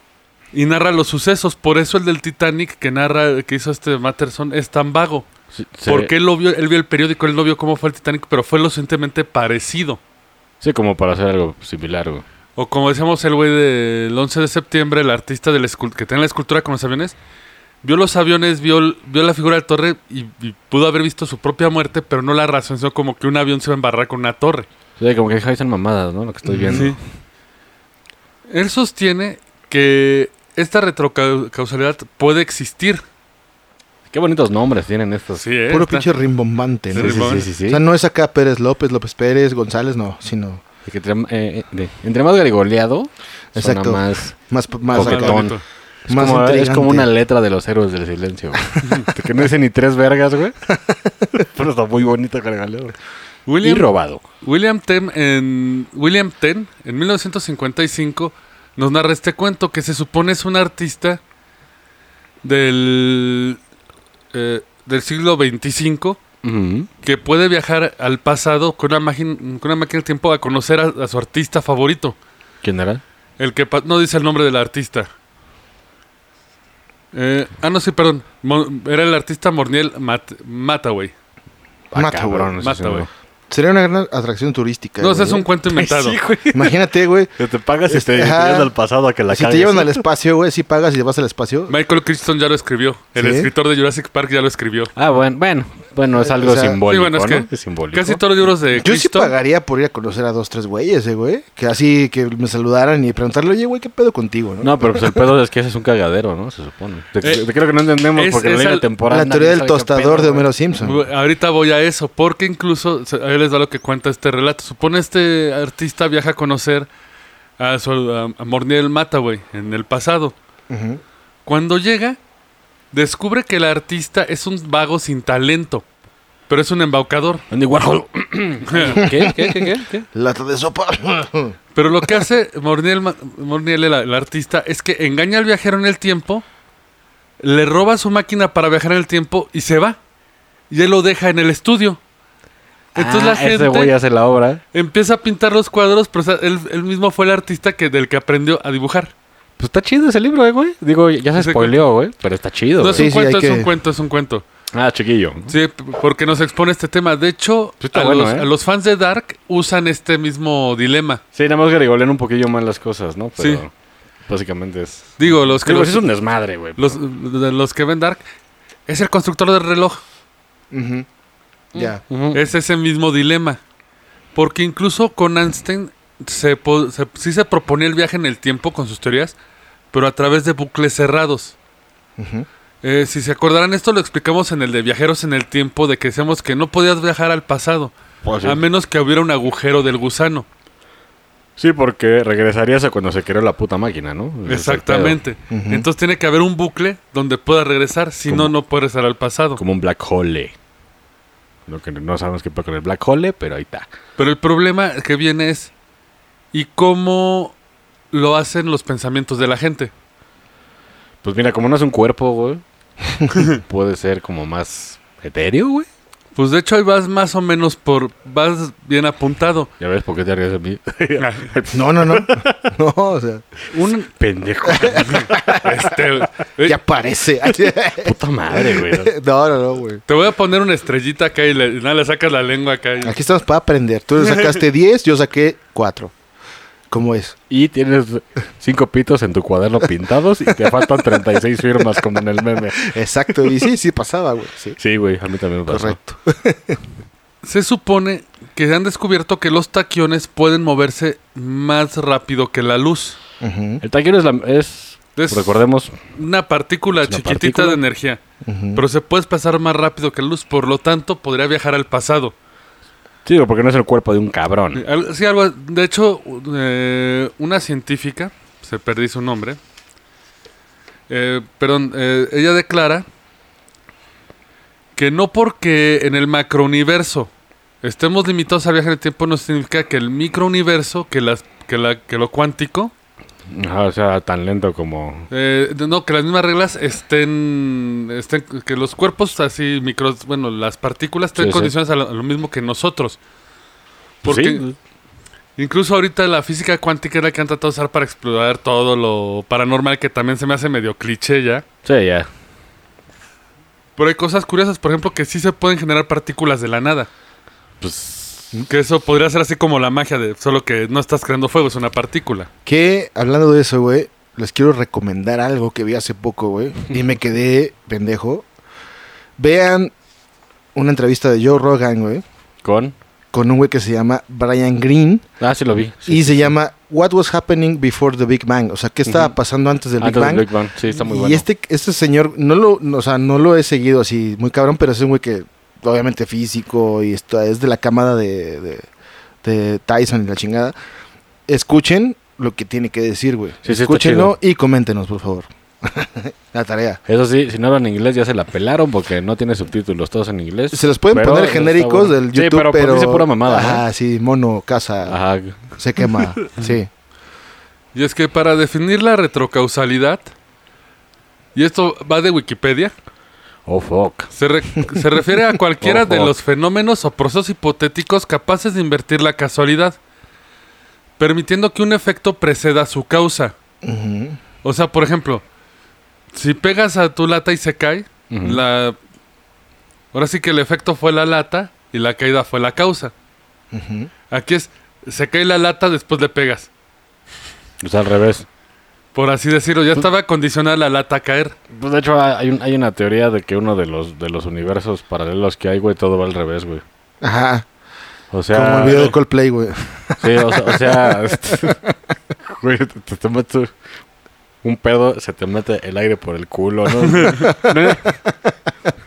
y narra los sucesos. Por eso el del Titanic que narra, que hizo este Matterson, es tan vago. Sí, Porque él lo vio, él vio el periódico, él no vio cómo fue el Titanic, pero fue lo suficientemente parecido. Sí, como para hacer algo similar, güey. O como decíamos el güey del 11 de septiembre, el artista del que tiene la escultura con los aviones, vio los aviones, vio, la figura de torre y, y pudo haber visto su propia muerte, pero no la razón, sino como que un avión se va a embarrar con una torre. Sí, como que son mamadas, ¿no? Lo que estoy viendo. Sí. Él sostiene que esta retrocausalidad puede existir, Qué bonitos nombres tienen estos. Sí, eh, Puro está- pinche rimbombante, ¿no? Sí, Sí, sí, sí. O sea, no es acá Pérez López, López Pérez, González, no, sino De que entre, eh, de- entre más garigoleado, Exacto. suena más... más, más. Coquetón. Es, Más como, es como una letra de los héroes del silencio, güey. Que no dice ni tres vergas, güey. Pero está muy bonito garigoleado. Y William, robado. William Ten en William Ten en 1955 nos narra este cuento que se supone es un artista del eh, del siglo 25 Ujú. que puede viajar al pasado con una máquina con una máquina del tiempo a conocer a, a su artista favorito. ¿Quién era? El que no dice el nombre del artista. Eh, ah, no, sí, perdón. Mo- era el artista Morniel Mat Mataway. Ah, Mata, Sería una gran atracción turística. No, ese güey, es un ¿eh? cuento inventado. Sí, güey. Imagínate, güey. Que te pagas y te, te llevas al pasado a que la Si te cagues. llevan al espacio, güey, si pagas y te vas al espacio. Michael Crichton ya lo escribió. El ¿Sí? escritor de Jurassic Park ya lo escribió. Ah, bueno, bueno, bueno, es algo O sea, simbólico, sí, bueno, es ¿no? que Es simbólico. Casi todos los libros de Yo sí Crichton. pagaría por ir a conocer a dos, tres güeyes, eh, güey. Que así, que me saludaran y preguntarle, oye, güey, ¿qué pedo contigo, no? No, pero pues el pedo es que ese es un cagadero, ¿no? Se supone. De, Eh, de- creo que no entendemos es- porque la es línea el- temporal... La teoría del tostador pedo, de güey. Homero Simpson. Ahorita voy a eso, porque incluso, ahí les da lo que cuenta este relato. Supone este artista viaja a conocer a, su, a, a Morniel Mataway en el pasado. Cuando llega, descubre que el artista es un vago sin talento, pero es un embaucador. Andy Warhol. ¿Qué? ¿Qué? ¿Qué? ¿Qué? ¿Qué? Lata de sopa. Pero lo que hace Morniel, Morniel el, el artista, es que engaña al viajero en el tiempo, le roba su máquina para viajar en el tiempo y se va. Y él lo deja en el estudio. Entonces la Ah, Ese güey gente hace la obra. empieza a pintar los cuadros, pero o sea, él, él mismo fue el artista que, del que aprendió a dibujar. Pues está chido ese libro, eh, güey. Digo, ya se spoileó, güey. Pero está chido, No es un sí, cuento, es que- un cuento, es un cuento. Ah, chiquillo. Sí, porque nos expone este tema. De hecho, Pues está a, bueno, los, ¿eh? a los fans de Dark usan este mismo dilema. Sí, nada más garigolean un poquillo más las cosas, ¿no? Pero Sí. básicamente es... Digo, los que, Digo, los, es un desmadre, güey. los- que ven Dark, es el constructor del reloj. Ujú. Ya. Es ese mismo dilema. Porque incluso con Einstein se- sí se proponía el viaje en el tiempo con sus teorías, pero a través de bucles cerrados. Eh, si se acordarán, esto lo explicamos en el de Viajeros en el Tiempo, de que decíamos que no podías viajar al pasado, Pues sí. a menos que hubiera un agujero del gusano. Sí, porque regresarías a cuando se creó la puta máquina, ¿no? Exactamente. Entonces tiene que haber un bucle donde pueda regresar, si Como- no, no puede regresar al pasado. Como un black hole. Lo que no sabemos qué pasa con el black hole, pero ahí está. Pero el problema que viene es, ¿y cómo lo hacen los pensamientos de la gente? Pues mira, como no es un cuerpo, güey, puede ser como más etéreo, güey. Pues de hecho ahí vas más o menos por, vas bien apuntado. Ya ves por qué te ríes de mí. No, no, no. No, o sea, Un, Pendejo. este, eh, ya parece. Puta madre, güey. No, no, no, güey. te voy a poner una estrellita acá y le, y nada, le sacas la lengua acá. y- Aquí estamos para aprender. Tú sacaste 10, yo saqué 4. ¿Cómo es? Y tienes cinco pitos en tu cuaderno pintados y te faltan 36 firmas como en el meme. Exacto. Y sí, sí pasaba, güey. Sí. Sí, güey, a mí también me pasó. Correcto. Se supone que han descubierto que los taquiones pueden moverse más rápido que la luz. El taquero es, la, es Es recordemos, una partícula una chiquitita partícula. de energía. Pero se puede pasar más rápido que la luz, por lo tanto podría viajar al pasado. Sí, porque no es el cuerpo de un cabrón. Sí, algo, de hecho, eh, una científica, se perdí su nombre, eh, perdón, eh, ella declara que no porque en el macrouniverso estemos limitados al viaje en el tiempo no significa que el microuniverso, que, las, que, la, que lo cuántico, Ajá, o sea, tan lento como... eh, no, que las mismas reglas estén, estén, que los cuerpos así micros, bueno, las partículas estén Sí, sí. condicionadas a lo, a lo mismo que nosotros. Pues Porque sí, incluso ahorita la física cuántica es la que han tratado de usar para explorar todo lo paranormal, que también se me hace medio cliché ya. sí, ya. Pero hay cosas curiosas, por ejemplo, que sí se pueden generar partículas de la nada. Pues Que eso podría ser así como la magia de solo que no estás creando fuego, es una partícula. Que, hablando de eso, güey, les quiero recomendar algo que vi hace poco, güey. Y me quedé pendejo. Vean una entrevista de Joe Rogan, güey. con... Con un güey que se llama Brian Green. Ah, sí lo vi. y se llama What was happening before the Big Bang? O sea, ¿qué estaba pasando antes del Antes Big del Bang? Big Bang. Sí, está muy y bueno. este, este señor, no lo, no, o sea, no lo he seguido así muy cabrón, pero es un güey que obviamente físico y esto es de la cámara de, de, de Tyson y la chingada. Escuchen lo que tiene que decir, güey. Sí, sí, Escúchenlo y coméntenos, por favor. la tarea. Eso sí, si no hablan inglés ya se la pelaron porque no tiene subtítulos, todos en inglés. Se los pueden Pero poner genéricos bueno. del Sí, YouTube, pero, pues pero... dice pura mamada, ¿no? Ajá, sí, mono, casa, Ajá. se quema, sí. Y es que para definir la retrocausalidad, y esto va de Wikipedia, Oh, fuck. se, re- se refiere a cualquiera Oh, de fuck. los fenómenos o procesos hipotéticos capaces de invertir la casualidad, permitiendo que un efecto preceda su causa. O sea, por ejemplo, si pegas a tu lata y se cae, la ahora sí que el efecto fue la lata y la caída fue la causa. Aquí es se cae la lata, después le pegas. O sea, al revés. Por así decirlo, ya estaba condicionada la lata a caer. Pues de hecho hay, un- hay una teoría de que uno de los de los universos paralelos que hay, güey, todo va al revés, güey. Ajá, O sea, como el video de Coldplay, güey. sí, o sea, o sea, este, güey, te, te metes un pedo, se te mete el aire por el culo, ¿no? No,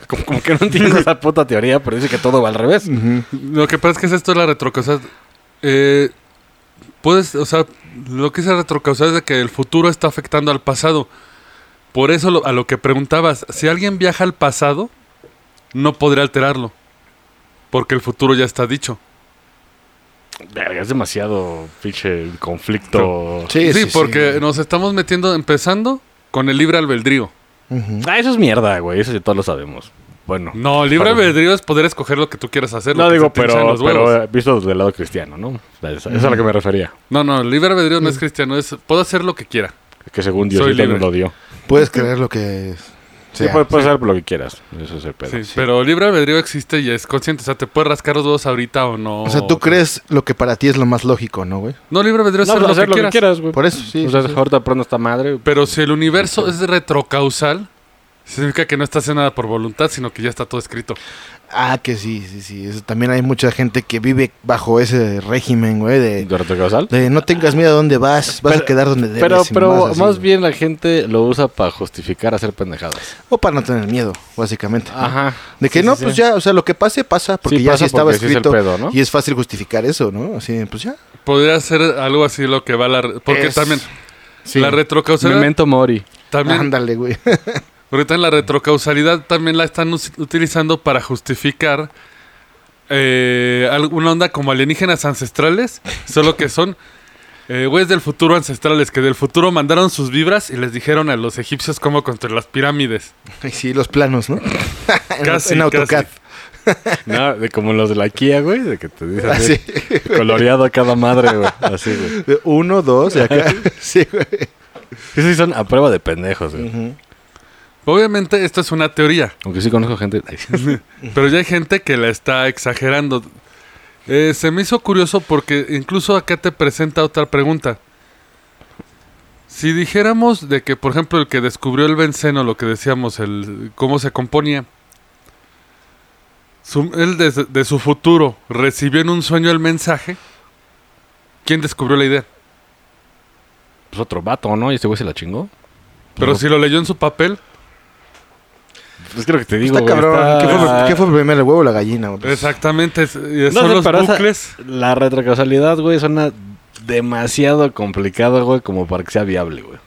Como, como que no entiendo esa puta teoría, pero dice que todo va al revés. Lo que pasa es que es esto de la retrocausalidad. Eh, puedes, o sea, lo que es la retrocausalidad es de que el futuro está afectando al pasado. Por eso lo- a lo que preguntabas, si alguien viaja al pasado, no podría alterarlo. Porque el futuro ya está dicho. Verga, es demasiado pinche conflicto. Sí, Sí, sí, porque sí. nos estamos metiendo, empezando con el libre albedrío. Ah, eso es mierda, güey, eso ya todos lo sabemos. Bueno. No, libre Perdón. albedrío es poder escoger lo que tú quieras hacer. No digo, pero, pero eh, visto desde el lado cristiano, ¿no? Eso, es a lo que me refería. No, no, libre albedrío no es cristiano, es puedo hacer lo que quiera. Que según Dios nos lo dio. Puedes creer lo que Sí, sea. puedes, puedes hacer lo que quieras. Eso es el pedo. Sí, pero libre albedrío existe y es consciente. O sea, te puedes rascar los dos ahorita o no. O sea, tú crees lo que para ti es lo más lógico, ¿no, güey? No, libre albedrío es No, hacer, pues lo, hacer que lo que quieras. güey. Por eso, sí. o sea, sí, sí. ahorita prendo esta madre. Pero si el universo es retrocausal, significa que no está haciendo nada por voluntad, sino que ya está todo escrito. Ah, que sí, sí, sí. Eso, también hay mucha gente que vive bajo ese régimen, güey, de, ¿De retrocausal? de no tengas miedo a dónde vas, vas a quedar donde debes. Pero, pero así, más bien la gente lo usa para justificar hacer pendejadas. O para no tener miedo, básicamente. Ajá. De que Sí, no, sí, pues sí. ya, o sea, lo que pase, pasa, porque Sí, ya pasa sí estaba porque sí es el escrito. pedo, ¿no? Y es fácil justificar eso, ¿no? Así, pues ya. Podría ser algo así lo que va a la... Porque Es- también Sí. la retrocausalidad... Memento Mori. También, Ándale, güey. ahorita en la retrocausalidad también la están utilizando para justificar eh, alguna onda como alienígenas ancestrales, solo que son eh, güeyes del futuro ancestrales, que del futuro mandaron sus vibras y les dijeron a los egipcios cómo construir las pirámides. Ay, sí, los planos, ¿no? Casi, en AutoCAD. No, de como los de la Kia, güey, de que te dicen así, Así. coloreado a cada madre, güey. Así, güey. Uno, dos, y acá. sí, güey. Sí, sí, son a prueba de pendejos, güey. Ujú. Obviamente esto es una teoría, Aunque sí conozco gente. pero ya hay gente que la está exagerando. Eh, se me hizo curioso porque incluso acá te presenta otra pregunta. Si dijéramos de que, por ejemplo, el que descubrió el benceno, lo que decíamos, el cómo se componía, su- él de su futuro recibió en un sueño el mensaje, ¿quién descubrió la idea? Pues otro vato, ¿no? Y este güey se la chingó. Pero No. si lo leyó en su papel, Es que lo que te digo, Está güey, cabrón. está- ¿Qué, fue, qué fue primero, el huevo o la gallina? güey? exactamente, es- y No son sé, los pero esa- bucles. La retrocausalidad, güey, suena demasiado complicado, güey, como para que sea viable, güey.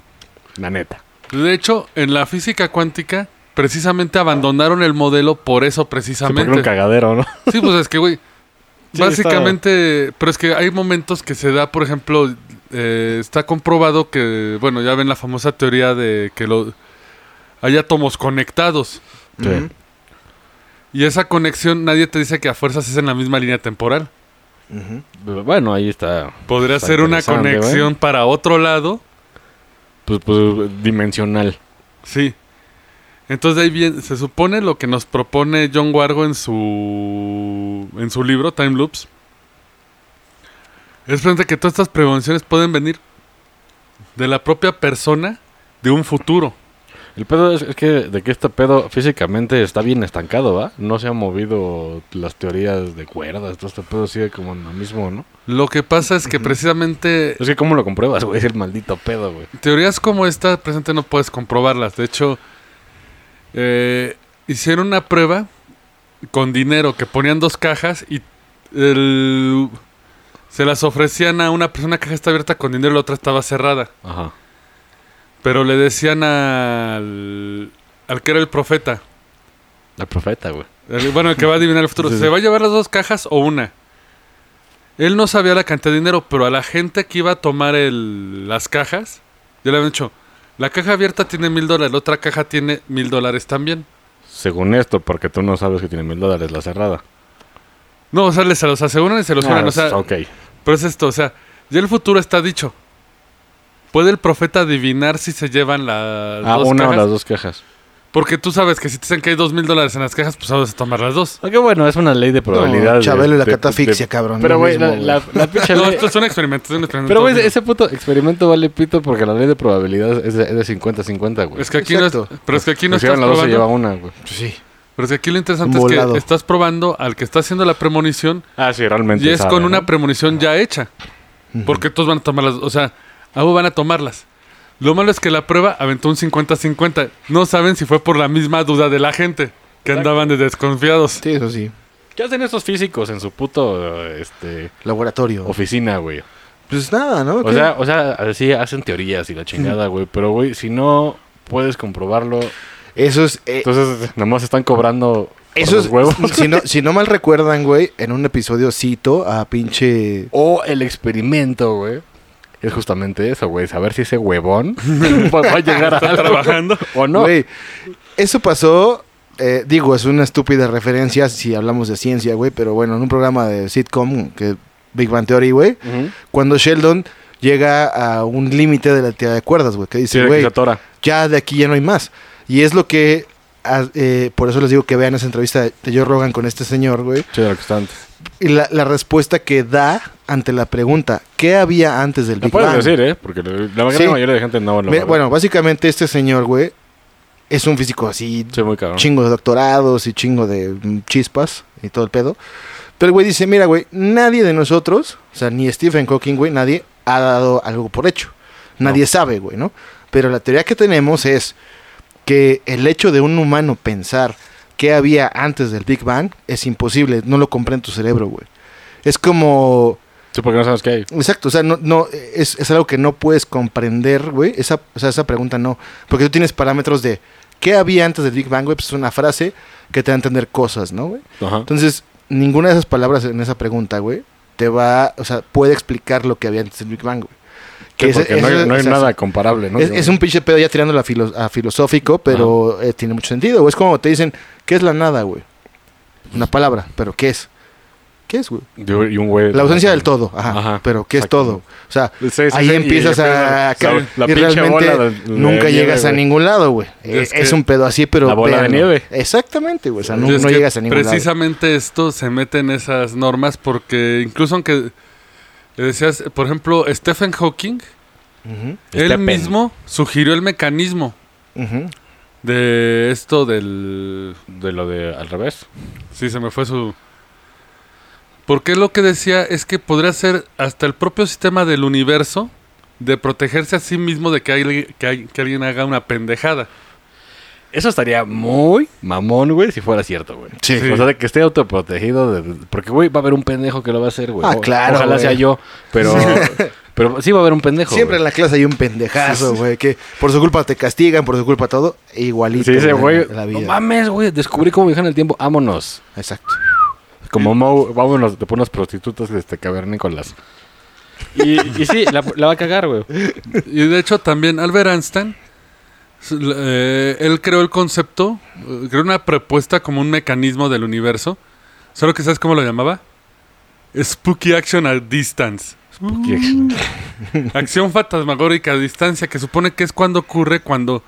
La neta. De hecho, en la física cuántica, precisamente abandonaron el modelo por eso Sí, porque precisamente. era un cagadero, ¿no? Sí, pues es que, güey, Sí, básicamente, pero es que hay momentos que se da, por ejemplo, eh, está comprobado que, bueno, ya ven la famosa teoría de que lo, hay átomos conectados. Sí. Y esa conexión, nadie te dice que a fuerzas es en la misma línea temporal. Bueno, ahí está. Podría Está ser una conexión para otro lado. Pues, pues, dimensional. Sí. Entonces ahí bien, se supone lo que nos propone John Wargo en su en su libro Time Loops. Es frente que todas estas prevenciones pueden venir de la propia persona de un futuro. El pedo es, es que de que este pedo físicamente está bien estancado, ¿va? No se han movido las teorías de cuerdas, todo este pedo sigue como en lo mismo, ¿no? Lo que pasa es que precisamente Es que ¿cómo lo compruebas, güey? El maldito pedo, güey. teorías como esta presente no puedes comprobarlas. De hecho, eh, hicieron una prueba con dinero que ponían dos cajas y el- se las ofrecían a una persona, una caja está abierta con dinero y la otra estaba cerrada. Ajá. Pero le decían al, al que era el profeta, El profeta, güey. el- bueno, el que va a adivinar el futuro. ¿se va a llevar las dos cajas o una? Él no sabía la cantidad de dinero, pero a la gente que iba a tomar el- las cajas, ya le habían dicho, la caja abierta tiene mil dólares, la otra caja tiene mil dólares también. Según esto, porque tú no sabes que tiene mil dólares la cerrada. No, o sea, les se los aseguran y se los juran, Ah, o sea, ok. pero es esto, o sea, ya el futuro está dicho. ¿Puede el profeta adivinar si se llevan las Ah, dos una o las dos cajas. Porque tú sabes que si te dicen que hay dos mil dólares en las cajas, pues sabes tomar las dos. Aunque bueno, es una ley de probabilidad. No, Chabelo y la de- catafixia, de- cabrón. Pero, güey, la, la, la pinche No, esto es un experimento, es un experimento. Pero, güey, ese puto experimento vale pito porque la ley de probabilidad es de, es de 50-50, güey. Es que aquí no es, pero es que aquí no Si estás llevan las dos se lleva probando. una, güey. Pues sí. Pero es que aquí lo interesante Volado. es que estás probando al que está haciendo la premonición Ah, sí, realmente. y es sabe, con ¿no? una premonición ya hecha. Porque todos van a tomarlas, o sea, ambos van a tomarlas. Lo malo es que la prueba aventó un 50-50. No saben si fue por la misma duda de la gente, que Exacto. andaban de desconfiados. Sí, eso sí. ¿Qué hacen estos físicos en su puto este, Laboratorio. oficina, güey? Pues nada, ¿no? O ¿Qué? sea, o sea, así hacen teorías y la chingada, güey. Pero, güey, si no puedes comprobarlo, Eso es... eh, entonces nomás están cobrando por eso los es... huevos. Si no, si no mal recuerdan, güey, en un episodio cito a pinche... O el experimento, güey. Es justamente eso, güey. Saber si ese huevón va a llegar a Está algo trabajando. o no. Güey, eso pasó... eh, digo, es una estúpida referencia si hablamos de ciencia, güey, pero bueno, en un programa de sitcom, que Big Bang Theory, güey, cuando Sheldon llega a un límite de la teoría de cuerdas, güey, que dice, güey, ya de aquí ya no hay más. Y es lo que, eh, por eso les digo que vean esa entrevista de Joe Rogan con este señor, güey. Sí, lo que está antes. Y la, la respuesta que da ante la pregunta, ¿qué había antes del Lo Big puedes Bang? decir, ¿eh? Porque la la Sí. mayoría de gente no lo Me- bueno, básicamente este señor, güey, es un físico así, Sí, muy chingo de doctorados y chingo de mm, chispas y todo el pedo. Pero el güey dice, mira, güey, nadie de nosotros, o sea, ni Stephen Hawking, güey, nadie ha dado algo por hecho. Nadie sabe, güey, ¿no? Pero la teoría que tenemos es que el hecho de un humano pensar qué había antes del Big Bang es imposible, no lo comprende tu cerebro, güey. Es como... Sí, porque no sabes qué hay. Exacto, o sea, no, no, es, es algo que no puedes comprender, güey. Esa, o sea, esa pregunta no. Porque tú tienes parámetros de qué había antes del Big Bang, güey. Pues es una frase que te va a entender cosas, ¿no, güey? Ajá. Entonces, ninguna de esas palabras en esa pregunta, güey, te va, o sea, puede explicar lo que había antes del Big Bang, güey. Sí, porque no hay, eso- no hay o sea, nada comparable, ¿no? es, es un pinche pedo ya tirando a, filo- a filosófico, pero eh, tiene mucho sentido, güey. Es como te dicen, ¿qué es la nada, güey? Una palabra, pero ¿qué es? ¿Qué es, güey? Y un- y un güey... La ausencia del todo, ajá. Ajá, pero ¿qué es todo? O sea, Sí, sí, ahí sí, y empiezas a... empieza la- la y pinche realmente bola de- de nunca nieve, llegas a ningún lado, güey. Es Es, un pedo así, pero... La bola de véanlo. nieve. Exactamente, güey. O sea, no, es llegas a ningún lado. Precisamente esto se mete en esas normas porque incluso aunque decías, por ejemplo, Stephen Hawking, él Stephen. mismo sugirió el mecanismo de esto del... De lo de al revés. Sí, se me fue su... Porque lo que decía es que podría ser hasta el propio sistema del universo de protegerse a sí mismo de que, alguien- que, hay- que alguien haga una pendejada. Eso estaría muy mamón, güey, si fuera cierto, güey. Sí. O sea, de que esté autoprotegido. de- porque, güey, va a haber un pendejo que lo va a hacer, güey. Ah, O- claro, Ojalá güey. sea yo, pero... pero sí va a haber un pendejo, Siempre en la clase hay un pendejazo, güey, que por su culpa te castigan, por su culpa todo, igualito. Sí, ese güey... No vida. mames, güey, descubrí cómo viajar en el tiempo. Vámonos. Exacto. Como Mo, vámonos de por unas prostitutas de este cavernícolas. Y, y sí, la, la va a cagar, güey. Y de hecho también Albert Einstein, eh, él creó el concepto, eh, creó una propuesta como un mecanismo del universo. Solo que ¿sabes cómo lo llamaba? Spooky Action at Distance. Acción fantasmagórica a distancia, que supone que es cuando ocurre cuando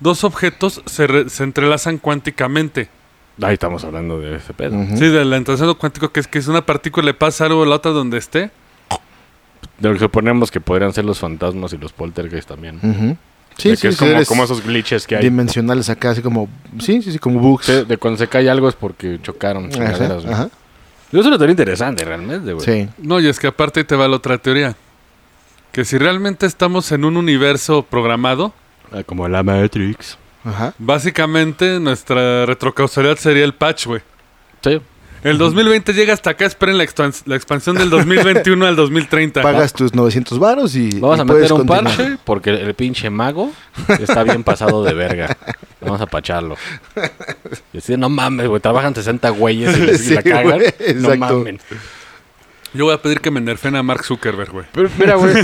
dos objetos se, re- se entrelazan cuánticamente. Ahí estamos hablando de ese pedo. Ujú. Sí, del entrelazamiento cuántico, que es que es una partícula le pasa algo a la otra donde esté. De lo que suponemos que podrían ser los fantasmas y los poltergeist también. Ujú. Sí, de sí, que es como, esos glitches que hay. dimensionales acá, así como, sí, sí, sí, como bugs. Sí, de cuando se cae algo es porque chocaron. Ajá, ajá. Eso es una teoría interesante, realmente, güey. Sí. No, y es que aparte ahí te va la otra teoría. Que si realmente estamos en un universo programado, Ah, Como la Matrix. Ajá. básicamente nuestra retrocausalidad sería el patch, güey. Sí. El 2020 llega hasta acá, esperen la, expans- la expansión del 2021 al 2030. Pagas tus 900 varos y. Vamos y a meter un continuar. parche porque el pinche mago está bien pasado de verga. Vamos a pacharlo. Y así, no mames, güey, trabajan 60 güeyes y, les- Sí, la cagan. güey, no mamen. Yo voy a pedir que me nerfen a Mark Zuckerberg, güey. Pero mira, güey,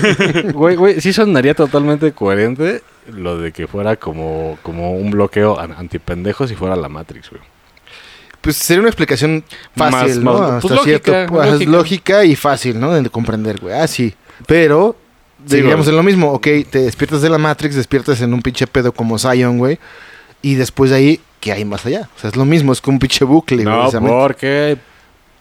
güey, güey, sí sonaría totalmente coherente lo de que fuera como, como un bloqueo an- antipendejos si fuera la Matrix, güey. Pues sería una explicación fácil, Más- ¿no? más- Hasta pues, cierto lógica, pues, lógica. lógica y fácil, ¿no? De comprender, güey. Ah, sí. Pero güey. en lo mismo. Ok, te despiertas de la Matrix, despiertas en un pinche pedo como Zion, güey. Y después de ahí, ¿qué hay más allá? O sea, es lo mismo, es como un pinche bucle. No, precisamente. porque...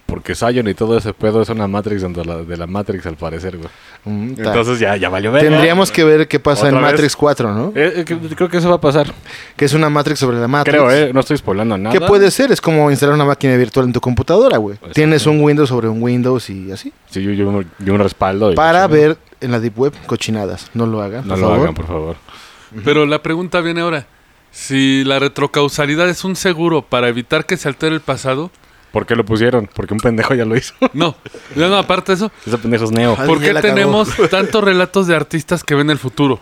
Porque Zion y todo ese pedo es una Matrix dentro de la, de la Matrix, al parecer, güey. Mm. Entonces ya, ya valió verga. Tendríamos que ver qué pasa en. Matrix 4, ¿no? Eh, eh, que- creo que eso va a pasar. Que es una Matrix sobre la Matrix. Creo, ¿eh? No estoy spoilando nada. ¿Qué puede ser? Es como instalar una máquina virtual en tu computadora, güey. Tienes un Windows sobre un Windows y así. Sí, yo, yo, yo un respaldo. y- Para ver en la Deep Web cochinadas. No lo hagan. No por lo favor. hagan, por favor. Pero la pregunta viene ahora. Si la retrocausalidad es un seguro para evitar que se altere el pasado, ¿Por qué lo pusieron? Porque un pendejo ya lo hizo. no. No, aparte de eso, Ese pendejo es Neo. Alguien ¿por qué tenemos tantos relatos de artistas que ven el futuro?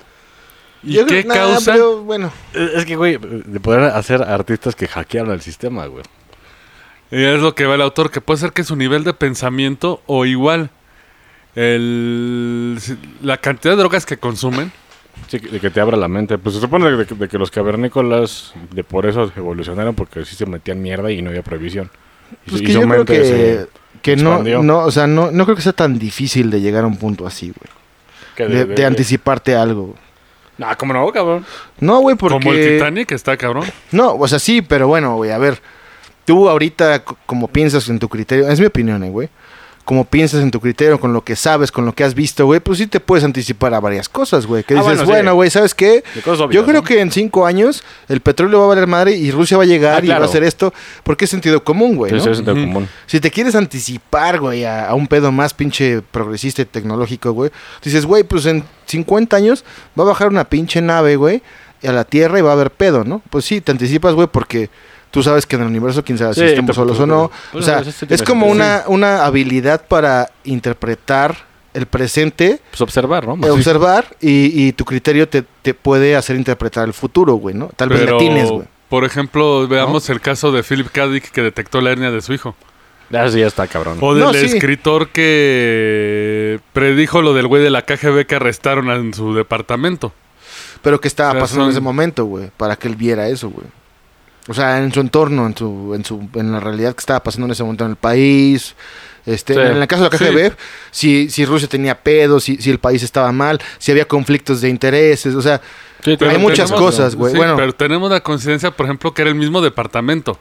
¿Y Yo qué creo- nah, causa? pero, bueno, Es que, güey, de poder hacer artistas que hackearon el sistema, güey. Y es lo que va el autor, que puede ser que su nivel de pensamiento o igual el, la cantidad de drogas que consumen. Sí, de que te abra la mente. Pues se supone de, que- de que los cavernícolas de por eso evolucionaron porque sí se metían mierda y no había prohibición. Pues que y su yo creo que, que no, no, o sea, no, no creo que sea tan difícil de llegar a un punto así, güey. que De, de anticiparte algo. No, como no, cabrón. No, güey, porque... Como el Titanic, está cabrón. No, o sea, sí, pero bueno, güey, a ver. Tú ahorita, como piensas en tu criterio, es mi opinión, eh, güey. Como piensas en tu criterio, con lo que sabes, con lo que has visto, güey, pues sí te puedes anticipar a varias cosas, güey. Que Ah, dices, bueno, sí. güey, ¿sabes qué? Obvias, Yo creo ¿no? que en cinco años el petróleo va a valer madre y Rusia va a llegar Ah, y va a hacer esto. Porque es sentido común, güey, Sí, ¿no? sí, es sentido común. Si te quieres anticipar, güey, a, a un pedo más pinche progresista y tecnológico, güey, dices, güey, pues en 50 años va a bajar una pinche nave, güey, a la Tierra y va a haber pedo, ¿no? Pues sí, te anticipas, güey, porque tú sabes que en el universo, quién sabe si Sí, estamos te- solos o no. pues, O sea, pues, tiene es como una, una habilidad para interpretar el presente, Pues observar, ¿no? eh, observar, y, y tu criterio te, te puede hacer interpretar el futuro, güey, ¿no? Tal vez Pero, le tienes, güey. por ejemplo, veamos el caso de Philip K. Dick que detectó la hernia de su hijo. Ah, sí, ya está, cabrón. O del No, sí. escritor que predijo lo del güey de la KGB que arrestaron en su departamento. Pero que estaba O sea, pasando en ese momento, güey, para que él viera eso, güey. O sea, en su entorno, en su, en su, en la realidad que estaba pasando en ese momento en el país. Este, Sí. en el caso de la KGB, si, si Rusia tenía pedos, si, si el país estaba mal, si había conflictos de intereses, o sea, Sí, Hay muchas tenemos- cosas, güey. sí, Bueno. pero tenemos la coincidencia, por ejemplo, que era el mismo departamento.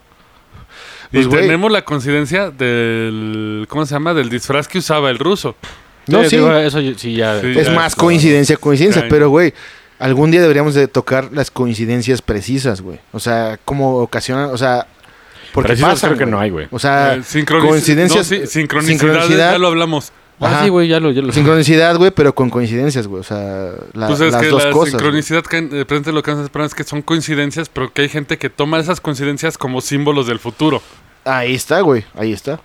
Pues, y tenemos la coincidencia del. ¿Cómo se llama? Del disfraz que usaba el ruso. no, sí, digo, eso sí ya... Sí. es ya, más coincidencia, coincidencia, Caño. pero, güey, algún día deberíamos de tocar las coincidencias precisas, güey. O sea, cómo ocasionan, o sea, porque Precisas pasan, creo que güey. no hay, güey. O sea, Eh, coincidencias, no, sí, sincronicidades, sincronicidad. ya lo hablamos. Ah, Ajá. sí, güey, ya lo... Ya lo Sincronicidad, güey, pero con coincidencias, güey. O sea, la- pues es las que dos la cosas. güey. sincronicidad que de repente lo que vamos a esperar es que son coincidencias, pero que hay gente que toma esas coincidencias como símbolos del futuro. Ahí está, güey. Ahí está.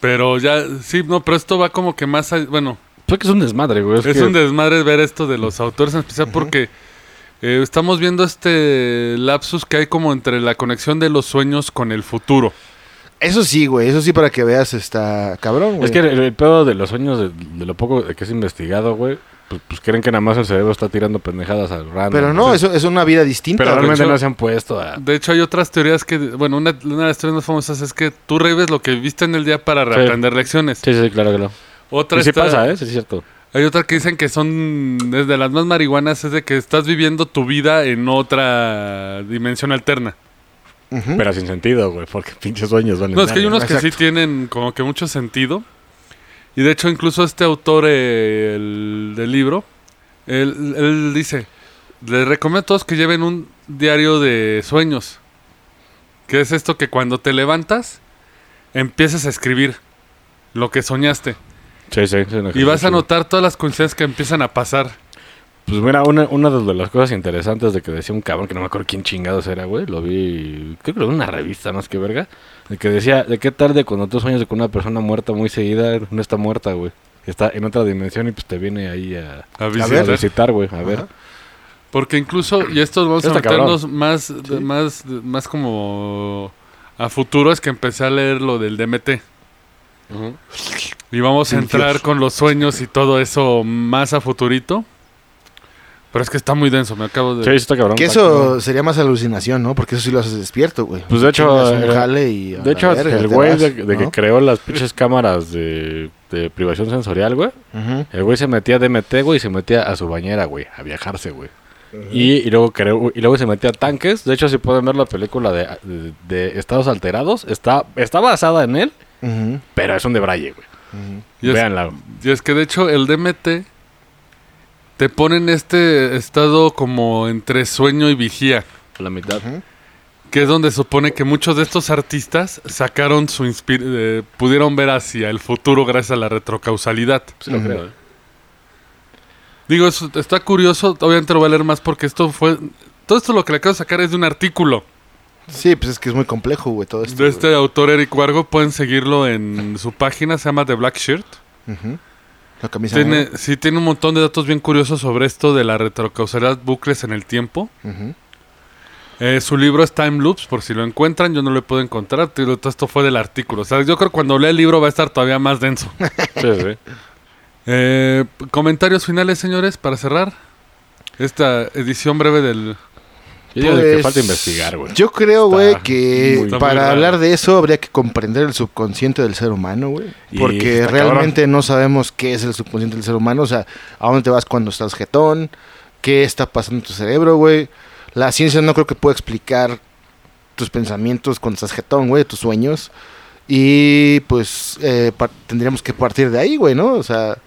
Pero ya, sí, no, pero esto va como que más, a- bueno, Que es un desmadre, güey. es que- un desmadre ver esto de los autores en especial porque eh, estamos viendo este lapsus que hay como entre la conexión de los sueños con el futuro. Eso sí, güey. Eso sí, para que veas, está cabrón, güey. Es que el, el pedo de los sueños, de, de lo poco que es investigado, güey, pues, pues creen que nada más el cerebro está tirando pendejadas al random. Pero no, eso es una vida distinta. Pero realmente hecho- no se han puesto a... De hecho, hay otras teorías que, bueno, una, una de las teorías más famosas es que tú revives lo que viste en el día para reaprender lecciones. Sí, sí, claro, claro. Otra Y sí está- pasa, ¿eh? Sí, es cierto. Hay otra que dicen que son desde las más marihuanas, es de que estás viviendo tu vida en otra dimensión alterna. Pero sin sentido, güey, porque pinches sueños valen No, es que hay unos que sí tienen como que mucho sentido. Y de hecho, incluso este autor eh, el, del libro, él, él dice, les recomiendo a todos que lleven un diario de sueños. Que es esto que cuando te levantas, empiezas a escribir lo que soñaste. Sí, sí. sí, Y vas a notar todas las coincidencias que empiezan a pasar. Pues mira, una, una de las cosas interesantes de que decía un cabrón, que no me acuerdo quién chingados era, güey, lo vi, creo que lo vi en una revista, más que verga, de que decía, de qué tarde cuando tú sueñas de que una persona muerta muy seguida no está muerta, güey. Está en otra dimensión y pues te viene ahí a, A visitar. güey, a ver. Porque incluso, y esto vamos a cabrón. meternos más, más, más como a futuro, es que empecé a leer lo del DMT. Y vamos a entrar con los sueños y todo eso más a futurito. Pero es que está muy denso, me acabo de... Sí, sí está cabrón. Que eso sería más alucinación, ¿no? Porque eso sí lo haces despierto, güey. Pues de hecho, un eh, jale y a De hecho, verga, el güey vas, de, de que creó las pinches cámaras de, de privación sensorial, güey, el güey se metía a DMT, güey, y se metía a su bañera, güey, a viajarse, güey. y, y luego creó, y luego se metía a tanques. De hecho, si pueden ver la película de, de- de Estados Alterados, está, está basada en él, Pero es un de Braille, güey. ujú. Y es, Véanla. y es que de hecho el DMT te pone en este estado como entre sueño y vigía. A la mitad. Que es donde supone que muchos de estos artistas sacaron su inspir eh, pudieron ver hacia el futuro gracias a la retrocausalidad. Sí lo creo, eh. Digo, eso está curioso, obviamente lo voy a leer más porque esto fue... Todo esto lo que le acabo de sacar es de un artículo Sí, pues es que es muy complejo, güey, todo esto. de este autor Eric Wargo. Pueden seguirlo en su página, se llama The Black Shirt. La camisa Tiene, negra. sí, tiene un montón de datos bien curiosos sobre esto de la retrocausalidad, bucles en el tiempo. Eh, su libro es Time Loops, por si lo encuentran, yo no lo puedo encontrar. esto fue del artículo. O sea, yo creo que cuando lea el libro va a estar todavía más denso. Sí, sí. Eh, comentarios finales, señores, para cerrar esta edición breve del... Yo digo que Pues, falta investigar, güey. Yo creo, güey, que para hablar de eso habría que comprender el subconsciente del ser humano, güey. Porque realmente no sabemos qué es el subconsciente del ser humano. O sea, a dónde te vas cuando estás jetón, qué está pasando en tu cerebro, güey. La ciencia no creo que pueda explicar tus pensamientos cuando estás jetón, güey, tus sueños. Y pues eh, tendríamos que partir de ahí, güey, ¿no? O sea,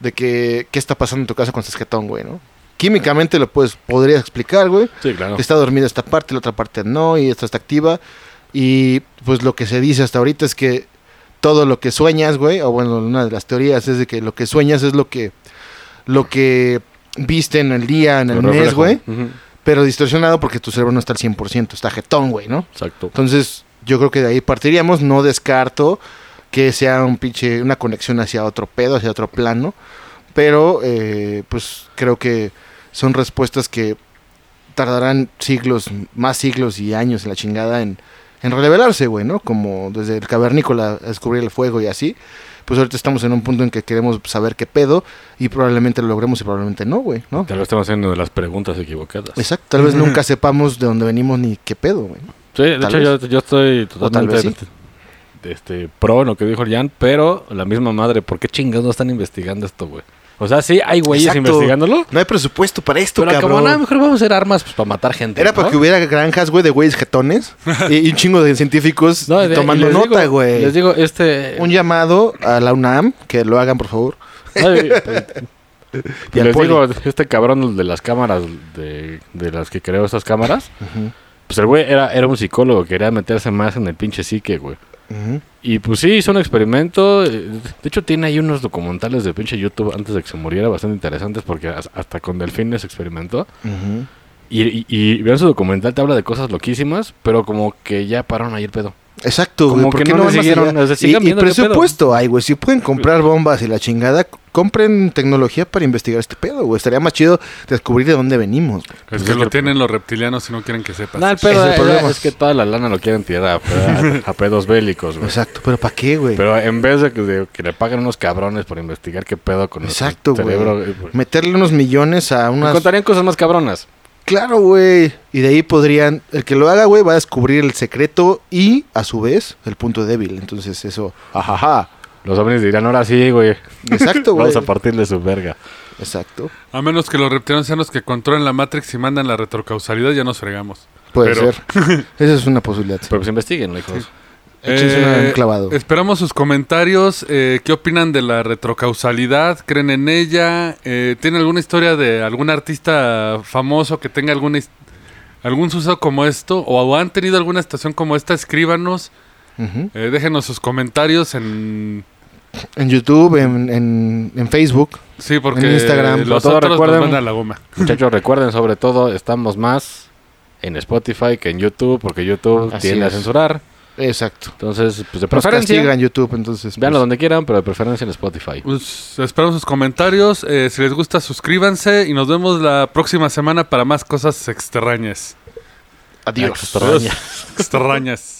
de que qué está pasando en tu casa cuando estás jetón, güey, ¿no? Químicamente lo puedes, podrías explicar, güey. Sí, claro. Está dormida esta parte, la otra parte no, y esta está activa. Y pues lo que se dice hasta ahorita es que todo lo que sueñas, güey, o bueno, una de las teorías es de que lo que sueñas es lo que lo que viste en el día, en el Lo mes, güey, pero distorsionado porque tu cerebro no está al 100%, está jetón, güey, ¿no? Exacto. Entonces, yo creo que de ahí partiríamos, no descarto que sea un pinche una conexión hacia otro pedo, hacia otro plano, pero eh, pues creo que son respuestas que tardarán siglos, más siglos y años en la chingada en, en revelarse, güey, ¿no? Como desde el cavernícola a descubrir el fuego y así. Pues ahorita estamos en un punto en que queremos saber qué pedo y probablemente lo logremos y probablemente no, güey, ¿no? Tal vez estamos haciendo las preguntas equivocadas. Exacto, tal vez nunca sepamos de dónde venimos ni qué pedo, güey. Sí, de Tal hecho yo, estoy totalmente este, pro en lo que dijo Jan, pero la misma madre, ¿por qué chingados no están investigando esto, güey? O sea, sí, hay güeyes Exacto. investigándolo, No hay presupuesto para esto, pero cabrón. como no, mejor vamos a hacer armas pues, para matar gente. Era ¿no? para que hubiera granjas, güey, de güeyes jetones y, y un chingo de científicos No, de- tomando les nota, digo- güey. Les digo, este... Un llamado a la UNAM, que lo hagan, por favor. Ay, Y les poli. digo, este cabrón de las cámaras, de, de las que creó estas cámaras, pues el güey era, era un psicólogo, quería meterse más en el pinche psique, güey. Y pues sí, hizo un experimento. eh, De hecho, tiene ahí unos documentales de pinche YouTube antes de que se muriera bastante interesantes porque as- hasta con delfines experimentó. Y, y, y vean su documental, te habla de cosas loquísimas, pero como que ya pararon ahí el pedo. Exacto, güey. Como ¿por que qué no no siguieron, Y, y presupuesto hay, güey. Si pueden comprar bombas y la chingada, compren tecnología para investigar este pedo, güey. Estaría más chido descubrir de dónde venimos. güey. Es Pues que lo que- tienen los reptilianos y no quieren que sepas. Nah, el pedo es el problema. es que toda la lana lo quieren tirar a, a- a pedos bélicos, güey. Exacto, pero ¿para qué, güey? Pero en vez de que, de que le paguen unos cabrones por investigar qué pedo con Exacto, güey. cerebro, eh, pues, Meterle unos millones a unas... encontrarían cosas más cabronas. Claro, güey. Y de ahí podrían... El que lo haga, güey, va a descubrir el secreto y, a su vez, el punto débil. Entonces eso... Ajaja. Los ovnis dirán, ahora sí, güey. Exacto, güey. Vamos a partirle su verga. Exacto. A menos que los reptilianos sean los que controlan la Matrix y mandan la retrocausalidad, ya nos fregamos. Puede Pero- ser. Esa es una posibilidad. sí. Pero pues investiguen, hijos. Échense un clavado. Esperamos sus comentarios. eh, ¿Qué opinan de la retrocausalidad? ¿Creen en ella? Eh, ¿Tiene alguna historia de algún artista famoso que tenga alguna algún suceso como esto? ¿O han tenido alguna situación como esta? Escríbanos. Eh, déjenos sus comentarios en... En YouTube, en, en, en Facebook. Sí, porque En Instagram. los Todo otros nos recuerden- mandan la goma. Muchachos, recuerden sobre todo, estamos más en Spotify que en YouTube, porque YouTube Así tiende a censurar. Exacto. Entonces, pues de preferencia, en YouTube, entonces. véanlo pues, donde quieran, pero de preferencia en Spotify. Pues, esperamos sus comentarios. eh, si les gusta, suscríbanse y nos vemos la próxima semana para más cosas extrañas. Adiós. Extraña. Extrañas.